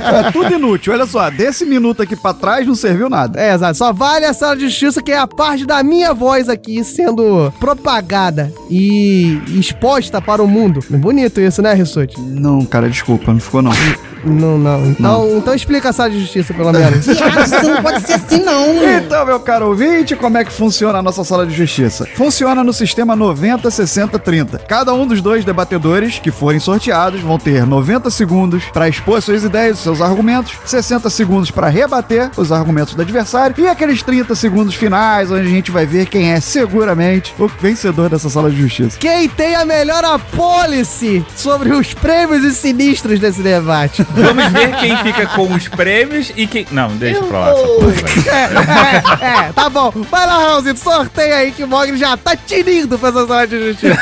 C: É tudo inútil. Olha só, desse minuto aqui pra trás não serviu nada.
D: É, exato. Só vale a sala de justiça, que é a parte da minha voz aqui sendo propagada e exposta para o mundo. Bonito isso, né, Rissuti?
C: Não, cara, desculpa, não ficou não.
D: Não, não. Então, então explica a sala de justiça, pelo menos.
H: Viado, isso não pode ser assim, não.
C: Então, meu caro ouvinte, como é que funciona a nossa sala de justiça? Funciona no sistema 90, 60, 30. Cada um dos dois debatedores que forem sorteados vão ter 90 segundos para expor suas ideias, seus argumentos, 60 segundos para rebater os argumentos do adversário e aqueles 30 segundos finais onde a gente vai ver quem é seguramente o vencedor dessa sala de justiça.
D: Quem tem a melhor apólice sobre os prêmios e sinistros desse debate?
B: Vamos ver quem fica com os prêmios e quem. Não, deixa pra lá. essa porra.
D: É, é, é, tá bom. Vai lá, Raulzito, sorteia aí que o Mogli já tá tinindo pra essa sala de justiça.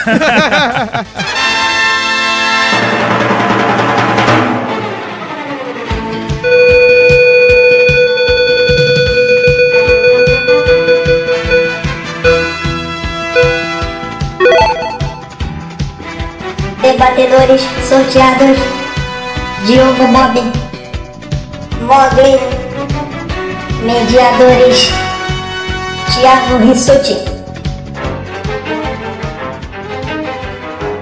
E: Debatedores sorteados: Diogo Bob, Mogli, Mediadores: Thiago Rissuti.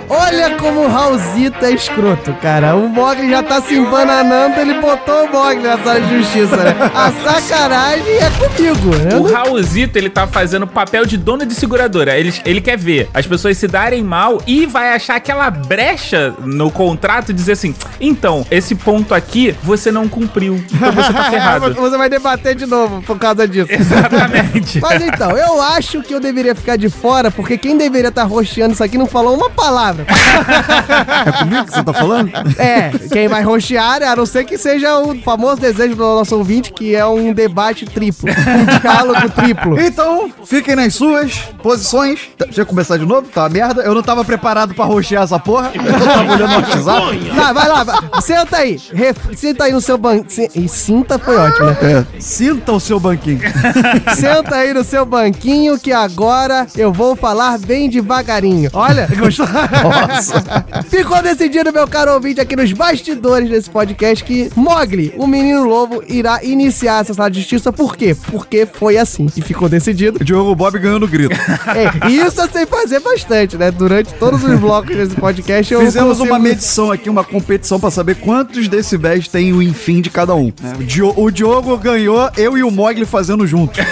D: Olha como o Raulzito é escroto, cara. O Mogli já tá se embananando, ele botou o Mogli na sala de justiça, né? A sacanagem é comigo, né?
B: O Raulzito, ele tá fazendo papel de dono de seguradora. Ele, ele quer ver as pessoas se darem mal e vai achar aquela brecha no contrato e dizer assim: então, esse ponto aqui você não cumpriu. Então você tá ferrado.
D: Você vai debater de novo por causa disso.
B: Exatamente.
D: Mas então, eu acho que eu deveria ficar de fora, porque quem deveria estar rosteando isso aqui não falou uma palavra.
C: É comigo que você tá falando?
D: É, quem vai rostear, a não ser que seja o famoso desejo do nosso ouvinte, que é um debate triplo. Um diálogo triplo.
C: Então, fiquem nas suas posições. Tá, Deixa eu começar de novo? Tá uma merda. Eu não tava preparado pra roxear essa porra. Eu tava olhando no WhatsApp.
D: Lá, vai lá, vai. senta aí. Ref- Senta aí no seu banco. E cinta foi ótimo, né?
C: É, sinta o seu banquinho.
D: Senta aí no seu banquinho que agora eu vou falar bem devagarinho. Olha, gostou? Ficou decidido, meu caro ouvinte, aqui nos bastidores desse podcast que Mogli, o menino lobo, irá iniciar essa sala de justiça. Por quê? Porque foi assim. E ficou decidido.
C: O Diogo Bob ganhando grito.
D: É, e isso eu sei fazer bastante, né? Durante todos os blocos desse podcast eu
C: Fizemos
D: consigo-
C: uma medição aqui, uma competição pra saber quantos decibéis tem o enfim de cada um. né? O, Dio- o Diogo ganhou, eu e o Mogli fazendo junto.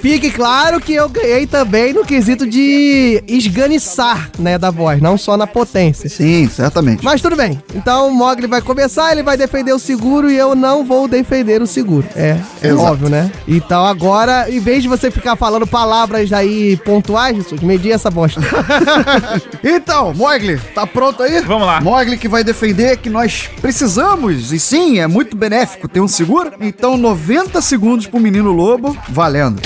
D: Fique claro que eu ganhei também no quesito de esganiçar, né, da voz, não só na potência.
C: Sim, certamente.
D: Mas tudo bem. Então o Mogli vai começar, ele vai defender o seguro e eu não vou defender o seguro. É, é
C: Exato.
D: óbvio, né? Então agora, em vez de você ficar falando palavras aí pontuais, Jesus, medir essa bosta.
C: Então, Mogli, tá pronto aí?
B: Vamos lá.
C: Mogli que vai defender que nós precisamos, e sim, é muito benéfico ter um seguro. Então, 90 segundos pro menino lobo, valendo.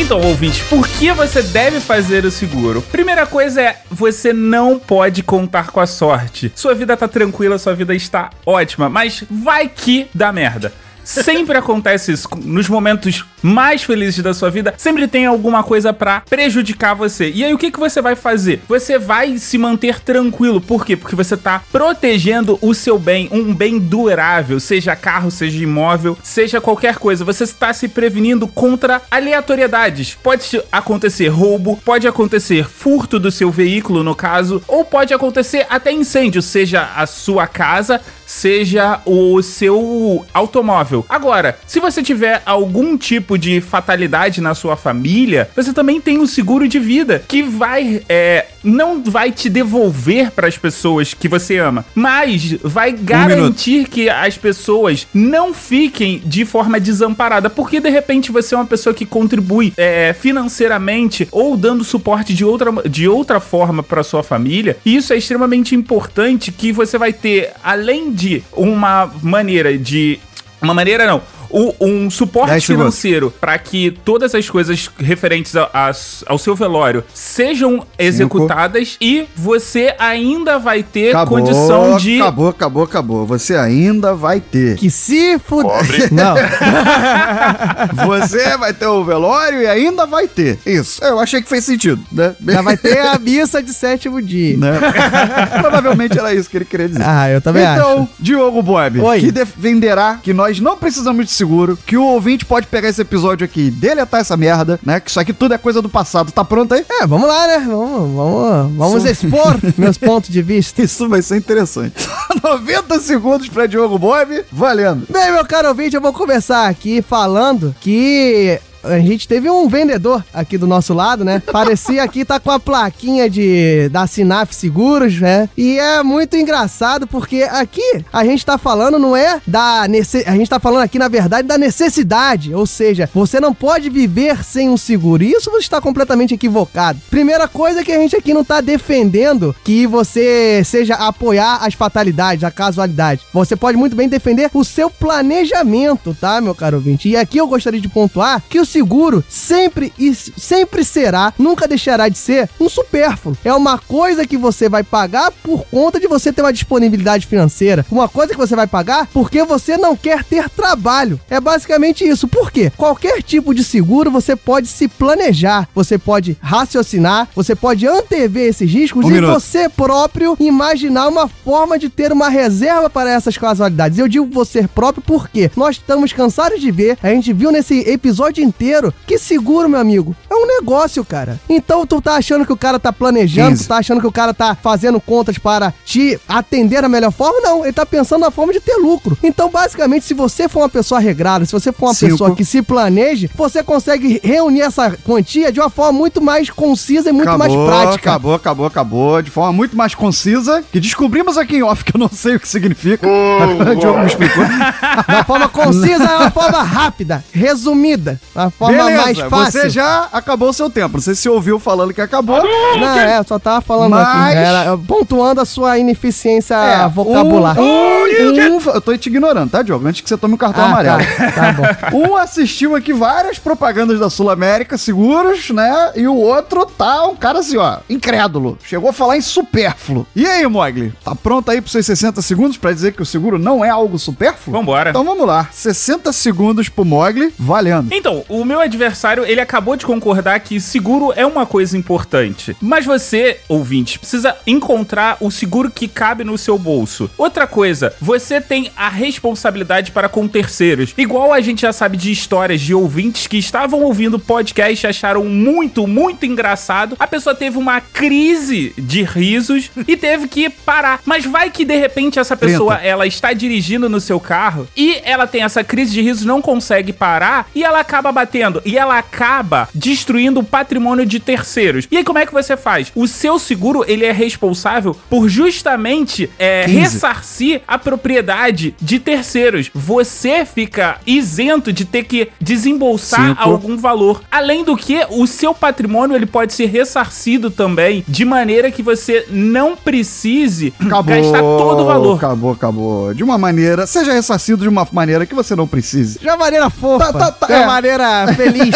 B: Então, ouvintes, por que você deve fazer o seguro? Primeira coisa é, você não pode contar com a sorte. Sua vida tá tranquila, sua vida está ótima, mas vai que dá merda. Sempre acontece isso. Nos momentos mais felizes da sua vida, sempre tem alguma coisa pra prejudicar você. E aí, o que, que você vai fazer? Você vai se manter tranquilo. Por quê? Porque você tá protegendo o seu bem, um bem durável, seja carro, seja imóvel, seja qualquer coisa. Você está se prevenindo contra aleatoriedades. Pode acontecer roubo, pode acontecer furto do seu veículo, no caso, ou pode acontecer até incêndio, seja a sua casa, seja o seu automóvel. Agora, se você tiver algum tipo de fatalidade na sua família, você também tem o seguro de vida que vai é, não vai te devolver para as pessoas que você ama, mas vai garantir que as pessoas não fiquem de forma desamparada, porque de repente você é uma pessoa que contribui é, financeiramente ou dando suporte de outra, de outra forma para sua família. E isso é extremamente importante que você vai ter, além de uma maneira de uma maneira não. O- um suporte
C: 10 segundos.
B: financeiro para que todas as coisas referentes a- a- ao seu velório sejam executadas e você ainda vai ter condição de.
C: Acabou, acabou, acabou. Você ainda vai ter.
D: Que se fuder. Não.
C: Você vai ter o velório e ainda vai ter. Isso. Eu achei que fez sentido, né?
D: Já vai ter a missa de sétimo dia.
C: Né? Provavelmente era isso que ele queria dizer.
D: Ah, eu também
C: então,
D: acho.
C: Diogo Bob,
D: Oi.
C: que defenderá que nós não precisamos de seguro que o ouvinte pode pegar esse episódio aqui e deletar essa merda, né? Que isso aqui tudo é coisa do passado. Tá pronto aí?
D: É, vamos lá, né? Vamos, vamos, vamos expor meus pontos de vista.
C: Isso vai ser interessante. 90 segundos pra Diogo Bob, valendo.
D: Bem, meu caro ouvinte, eu vou começar aqui falando que a gente teve um vendedor aqui do nosso lado, né? Parecia aqui tá com a plaquinha de da Sinaf Seguros, né? E é muito engraçado porque aqui a gente tá falando não é da a gente tá falando aqui na verdade da necessidade, ou seja, você não pode viver sem um seguro. E Isso você está completamente equivocado. Primeira coisa que a gente aqui não tá defendendo que você seja apoiar as fatalidades, a casualidade. Você pode muito bem defender o seu planejamento, tá, meu caro ouvinte? E aqui eu gostaria de pontuar que o seguro sempre e sempre será, nunca deixará de ser um supérfluo. É uma coisa que você vai pagar por conta de você ter uma disponibilidade financeira. Uma coisa que você vai pagar porque você não quer ter trabalho. É basicamente isso. Por quê? Qualquer tipo de seguro você pode se planejar, você pode raciocinar, você pode antever esses riscos
C: Um
D: e
C: minuto.
D: você próprio imaginar uma forma de ter uma reserva para essas casualidades. Eu digo você próprio porque nós estamos cansados de ver, a gente viu nesse episódio inteiro que seguro, meu amigo, é um negócio, cara. Então tu tá achando que o cara tá planejando,
C: 15.
D: tu tá achando que o cara tá fazendo contas para te atender da melhor forma? Não, ele tá pensando na forma de ter lucro. Então, basicamente, se você for uma pessoa regrada, se você for uma
C: Cinco.
D: pessoa que se planeje, você consegue reunir essa quantia de uma forma muito mais concisa e muito mais prática.
C: Acabou, acabou, acabou. De forma muito mais concisa, que descobrimos aqui em off, que eu não sei o que significa. o Diogo me explicou.
D: Uma forma concisa é uma forma rápida, resumida. Uma forma mais
C: Beleza,
D: fácil.
C: você já acabou o seu tempo. Não sei se você ouviu falando que acabou.
D: Não, é, eu só tava falando
C: Mas-
D: aqui. Era, pontuando a sua ineficiência
C: É,
D: vocabular.
C: Um, um- um- eu tô te ignorando, tá, Diogo? Antes que você tome o cartão
D: Ah,
C: amarelo.
D: tá, tá bom.
C: Um assistiu aqui várias propagandas da Sul América, seguros, né? E o outro tá um cara assim, ó, incrédulo. Chegou a falar em supérfluo. E aí, Mogli? Tá pronto aí pros seus 60 segundos pra dizer que o seguro não é algo supérfluo?
B: Vambora.
C: Então vamos lá. 60 segundos pro Mogli, valendo.
B: Então, o meu adversário, ele acabou de concordar que seguro é uma coisa importante. Mas você, ouvinte, precisa encontrar o seguro que cabe no seu bolso. Outra coisa, você tem a responsabilidade para com terceiros. Igual a gente já sabe de histórias de ouvintes que estavam ouvindo o podcast e acharam muito, muito engraçado. A pessoa teve uma crise de risos e teve que parar. Mas vai que de repente essa pessoa, ela está dirigindo no seu carro e ela tem essa crise de risos, não consegue parar e ela acaba batendo e ela acaba destruindo o patrimônio de terceiros. E aí como é que você faz? O seu seguro, ele é responsável por justamente é,
C: 15.
B: ressarcir a propriedade de terceiros. Você fica isento de ter que desembolsar
C: Cinco.
B: algum valor. Além do que, o seu patrimônio ele pode ser ressarcido também de maneira que você não precise
C: Acabou.
B: gastar todo o valor.
C: Acabou, acabou. De uma maneira, seja ressarcido de uma maneira que você não precise.
D: De uma maneira fofa.
C: Tá, tá, tá,
D: de uma
C: é.
D: maneira feliz.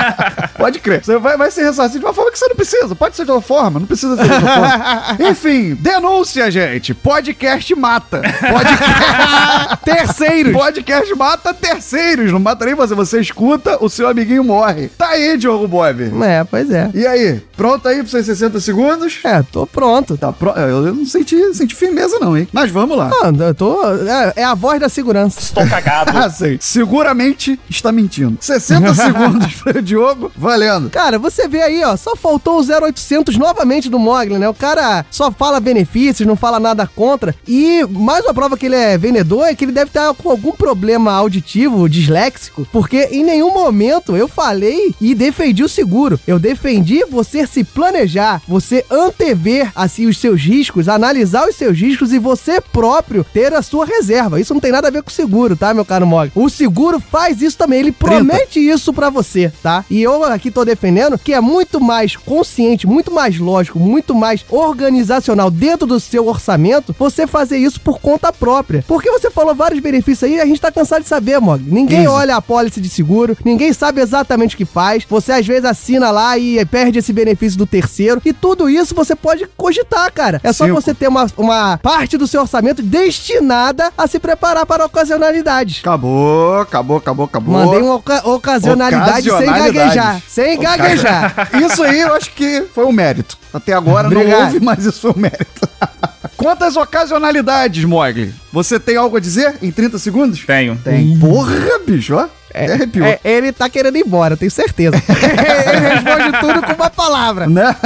C: Pode crer. Você vai, vai ser ressarcido de uma forma que você não precisa. Pode ser de outra forma, não precisa ser de outra forma. Enfim, denúncia, gente. Podcast mata. Podcast...
D: Terceiros.
C: Podcast mata terceiros. Não mata nem você. Você escuta, o seu amiguinho morre. Tá aí, Diogo Bob.
D: É, pois é.
C: E aí? Pronto aí pros seus 60 segundos?
D: É, tô pronto.
C: Tá pronto. Eu não senti, senti firmeza, não, hein? Mas vamos lá.
D: Ah, eu tô. É, é a voz da segurança.
I: Estou cagado.
C: Ah, sei. Seguramente está mentindo. 60 segundos para o Diogo. Valendo.
D: Cara, você vê aí, ó, só faltou o 0800 novamente do Mogli, né? O cara só fala benefícios, não fala nada contra. E mais uma prova que ele é vendedor é que ele deve estar com algum problema auditivo, disléxico, porque em nenhum momento eu falei e defendi o seguro. Eu defendi você se planejar, você antever assim os seus riscos, analisar os seus riscos e você próprio ter a sua reserva. Isso não tem nada a ver com o seguro, tá, meu caro Mogli? O seguro faz isso também, ele promete isso pra você, tá? E eu aqui tô defendendo que é muito mais consciente, muito mais lógico, muito mais organizacional dentro do seu orçamento você fazer isso por conta própria. Porque você falou vários benefícios aí, a gente tá cansado de saber, Mog. Ninguém
C: 15.
D: olha a pólice de seguro, ninguém sabe exatamente o que faz. Você às vezes assina lá e perde esse benefício do terceiro. E tudo isso você pode cogitar, cara. É só
C: Cinco.
D: você ter uma, uma parte do seu orçamento destinada a se preparar para ocasionalidades.
C: Acabou, acabou, acabou, acabou.
D: Mandei uma oca- ocasionalidade, sem gaguejar. Sem gaguejar.
C: Isso aí eu acho que foi um mérito. Até agora não
D: Obrigado.
C: houve, mas isso foi um mérito. Quantas ocasionalidades, Mogli? Você tem algo a dizer em 30 segundos?
B: Tenho.
C: Tem. Porra, bicho, ó. É, arrepiou.
D: É, ele tá querendo ir embora, tenho certeza. ele responde tudo com uma palavra.
C: Né?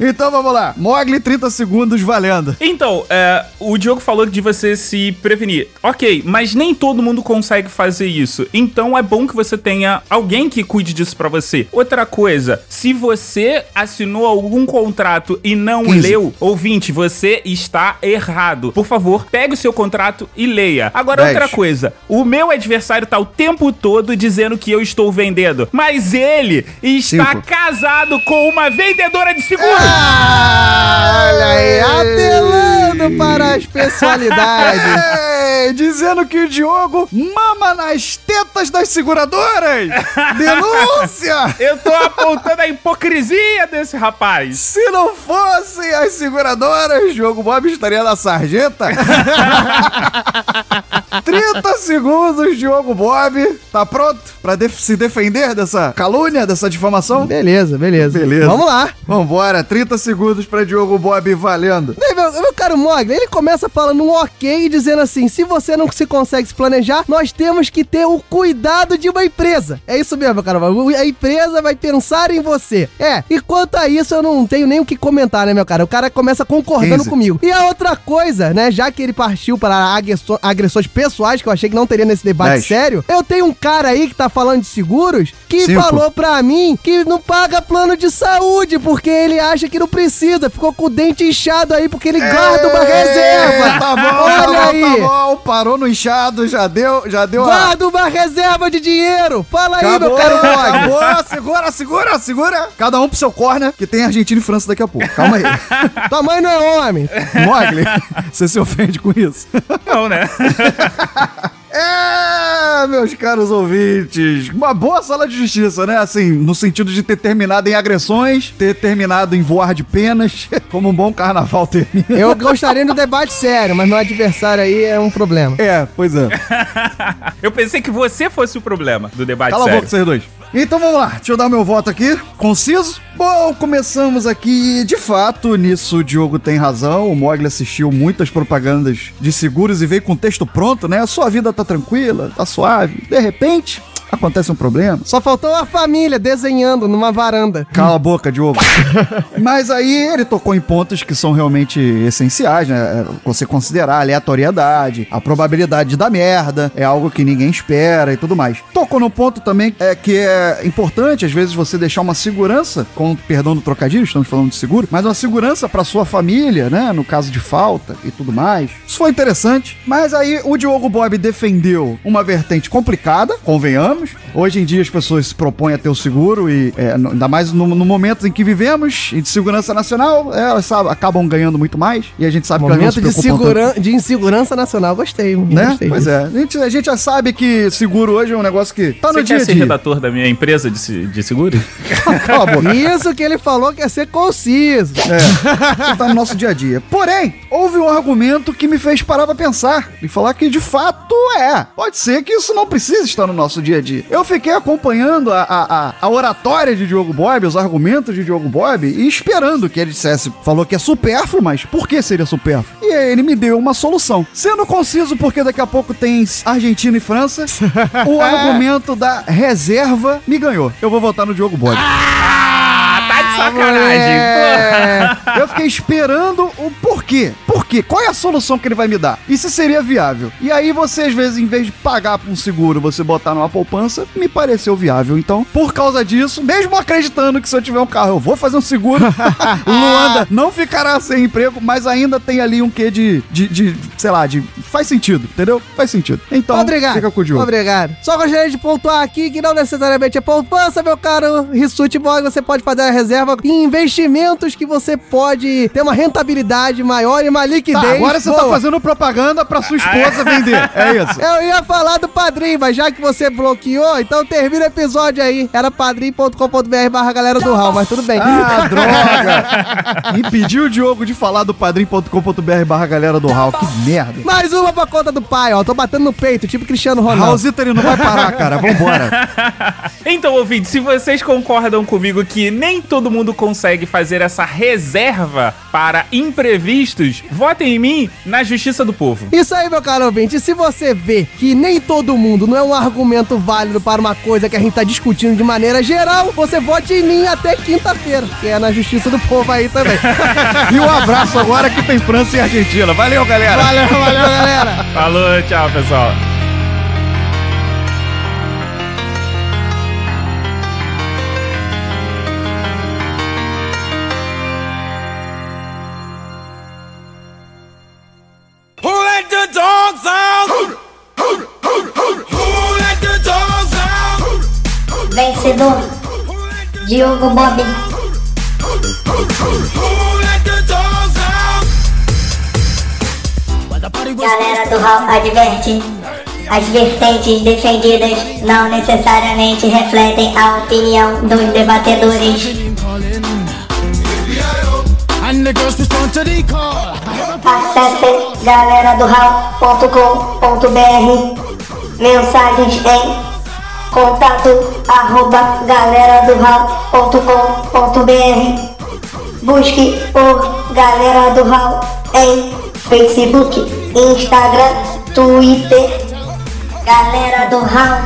C: então vamos lá. Mogli, 30 segundos valendo.
B: Então, é, o Diogo falou de você se prevenir. Ok, mas nem todo mundo consegue fazer isso. Então é bom que você tenha alguém que cuide disso pra você. Outra coisa, se você assinou algum contrato e não
C: 15.
B: leu, ouvinte, você está errado. Por favor, pegue o seu contrato e leia. Agora,
C: 10.
B: outra coisa, o meu adversário tá o tempo todo dizendo que eu estou vendendo, mas ele está
C: Cinco.
B: casado com uma vendedora de seguros.
D: Olha aí, apelando para as pessoalidades.
C: É, dizendo que o Diogo mama nas tetas das seguradoras. Denúncia!
B: Eu tô apontando a hipocrisia desse rapaz.
C: Se não fossem as seguradoras, Diogo Bob estaria na sarjeta. 30 segundos, Diogo Bob. Tá pronto pra def- se defender dessa calúnia, dessa difamação?
D: Beleza, beleza.
C: Beleza.
D: Vamos lá.
C: Vambora, 30 segundos pra Diogo Bob valendo.
D: Meu, meu caro Mogli, ele começa falando um ok, dizendo assim: se você não se consegue se planejar, nós temos que ter o cuidado de uma empresa. É isso mesmo, meu caro Mogli. A empresa vai pensar em você. É, e quanto a isso, eu não tenho nem o que comentar, né, meu cara? O cara começa concordando
C: 15.
D: comigo. E a outra coisa, né, já que ele partiu para agressões pessoais, que eu achei que não teria nesse debate
C: 10.
D: sério, eu tenho um cara aí que tá falando de seguros que
C: Cinco.
D: falou pra mim que não paga plano de saúde porque ele acha que não precisa. Ficou com o dente inchado aí porque ele guarda uma reserva.
C: Tá bom,
D: Olha
C: tá bom,
D: aí.
C: tá bom. Parou no inchado, já deu, já deu a...
D: Guarda uma reserva de dinheiro. Fala aí, meu caro
C: acabou, segura, segura, segura. Cada um pro seu corner, que tem Argentina e França daqui a pouco. Calma aí.
D: Tua mãe não é homem.
C: Mogli, você se ofende com isso?
B: Não, né?
C: É, meus caros ouvintes, uma boa sala de justiça, né? Assim, no sentido de ter terminado em agressões, ter terminado em voar de penas, como um bom carnaval termina.
D: Eu gostaria de um debate sério, mas meu adversário aí é um problema.
C: É, pois é.
B: Eu pensei que você fosse o problema do debate
C: Cala a
B: sério.
C: boca, vocês dois. Então vamos lá, deixa eu dar meu voto aqui, conciso. Bom, começamos aqui, de fato, nisso o Diogo tem razão. O Mogli assistiu muitas propagandas de seguros e veio com texto pronto, né? A sua vida tá tranquila, tá suave. De repente, acontece um problema.
D: Só faltou a família desenhando numa varanda.
C: Cala a boca, Diogo. Mas aí ele tocou em pontos que são realmente essenciais, né? Você considerar a aleatoriedade, a probabilidade da merda, é algo que ninguém espera e tudo mais. Tocou no ponto também é, que é importante, às vezes, você deixar uma segurança, com perdão do trocadilho, estamos falando de seguro, mas uma segurança pra sua família, né? No caso de falta e tudo mais. Isso foi interessante. Mas aí o Diogo Bob defendeu uma vertente complicada, convenhamos. Hoje em dia as pessoas se propõem a ter o seguro e é, ainda mais no, no momento em que vivemos, e de segurança nacional, é, elas sabe, acabam ganhando muito mais. E a gente sabe que elas não
D: Momento
C: se
D: de,
C: preocupam tanto,
D: seguran de insegurança nacional. Gostei,
C: né?
D: gostei.
C: Pois é. A gente, a gente já sabe que seguro hoje é um negócio que tá no
B: Você
C: dia
B: quer
C: a
B: ser
C: dia.
B: redator da minha empresa de, de
C: boca.
D: Isso que ele falou que é ser conciso.
C: É, isso tá no nosso dia a dia. Porém, houve um argumento que me fez parar pra pensar e falar que de fato é. Pode ser que isso não precise estar no nosso dia a dia. Eu fiquei acompanhando a, a, a- oratória de Diogo Bob, os argumentos de Diogo Bob e esperando que ele dissesse, falou que é supérfluo, mas por que seria supérfluo? E aí ele me deu uma solução. Sendo conciso, porque daqui a pouco tem Argentina e França, o argumento da reserva me ganhou. Eu vou votar no Diogo Bob.
B: Ah, sacanagem.
C: É, eu fiquei esperando o porquê. Por quê? Qual é a solução que ele vai me dar? E se seria viável? E aí você, às vezes, em vez de pagar por um seguro, você botar numa poupança, me pareceu viável. Então, por causa disso, mesmo acreditando que se eu tiver um carro, eu vou fazer um seguro, o Luanda não ficará sem emprego, mas ainda tem ali um quê de, de, de, sei lá, de... Faz sentido, entendeu? Faz sentido. Então,
D: Obrigado.
C: fica com o Diogo.
D: Obrigado. Só gostaria de pontuar aqui que não necessariamente é poupança, meu caro Rissuti Boy. Você pode fazer a reserva em investimentos que você pode ter uma rentabilidade maior e uma liquidez.
C: Tá, agora você tá
D: boa.
C: fazendo propaganda pra sua esposa vender. É isso.
D: Eu ia falar do padrinho, mas já que você bloqueou, então termina o episódio aí. Era padrim.com.br barra galera do Raul, mas tudo bem.
C: Ah, droga! Impediu o Diogo de falar do padrim.com.br barra galera do Hall. Que merda.
D: Mais uma pra conta do pai, ó. Tô batendo no peito, tipo Cristiano Ronaldo.
C: Raulzito, ele não vai parar, cara. Vambora.
B: Então, ouvinte, se vocês concordam comigo que nem todo mundo consegue fazer essa reserva para imprevistos, votem em mim na justiça do povo.
D: Isso aí, meu caro ouvinte. E se você vê que nem todo mundo não é um argumento válido para uma coisa que a gente tá discutindo de maneira geral, você vote em mim até quinta-feira, que é na justiça do povo aí também.
C: E um abraço agora que tem França e Argentina. Valeu, galera.
D: valeu, valeu, galera.
B: Falou, tchau, pessoal.
E: Diogo Bob. Galera do Hall adverte. As vertentes defendidas não necessariamente refletem a opinião dos debatedores. Acesse galeradohall.com.br Mensagens em contato arroba galeradohall.com.br Busque por Galera do Hall em Facebook, Instagram, Twitter. Galera do Hall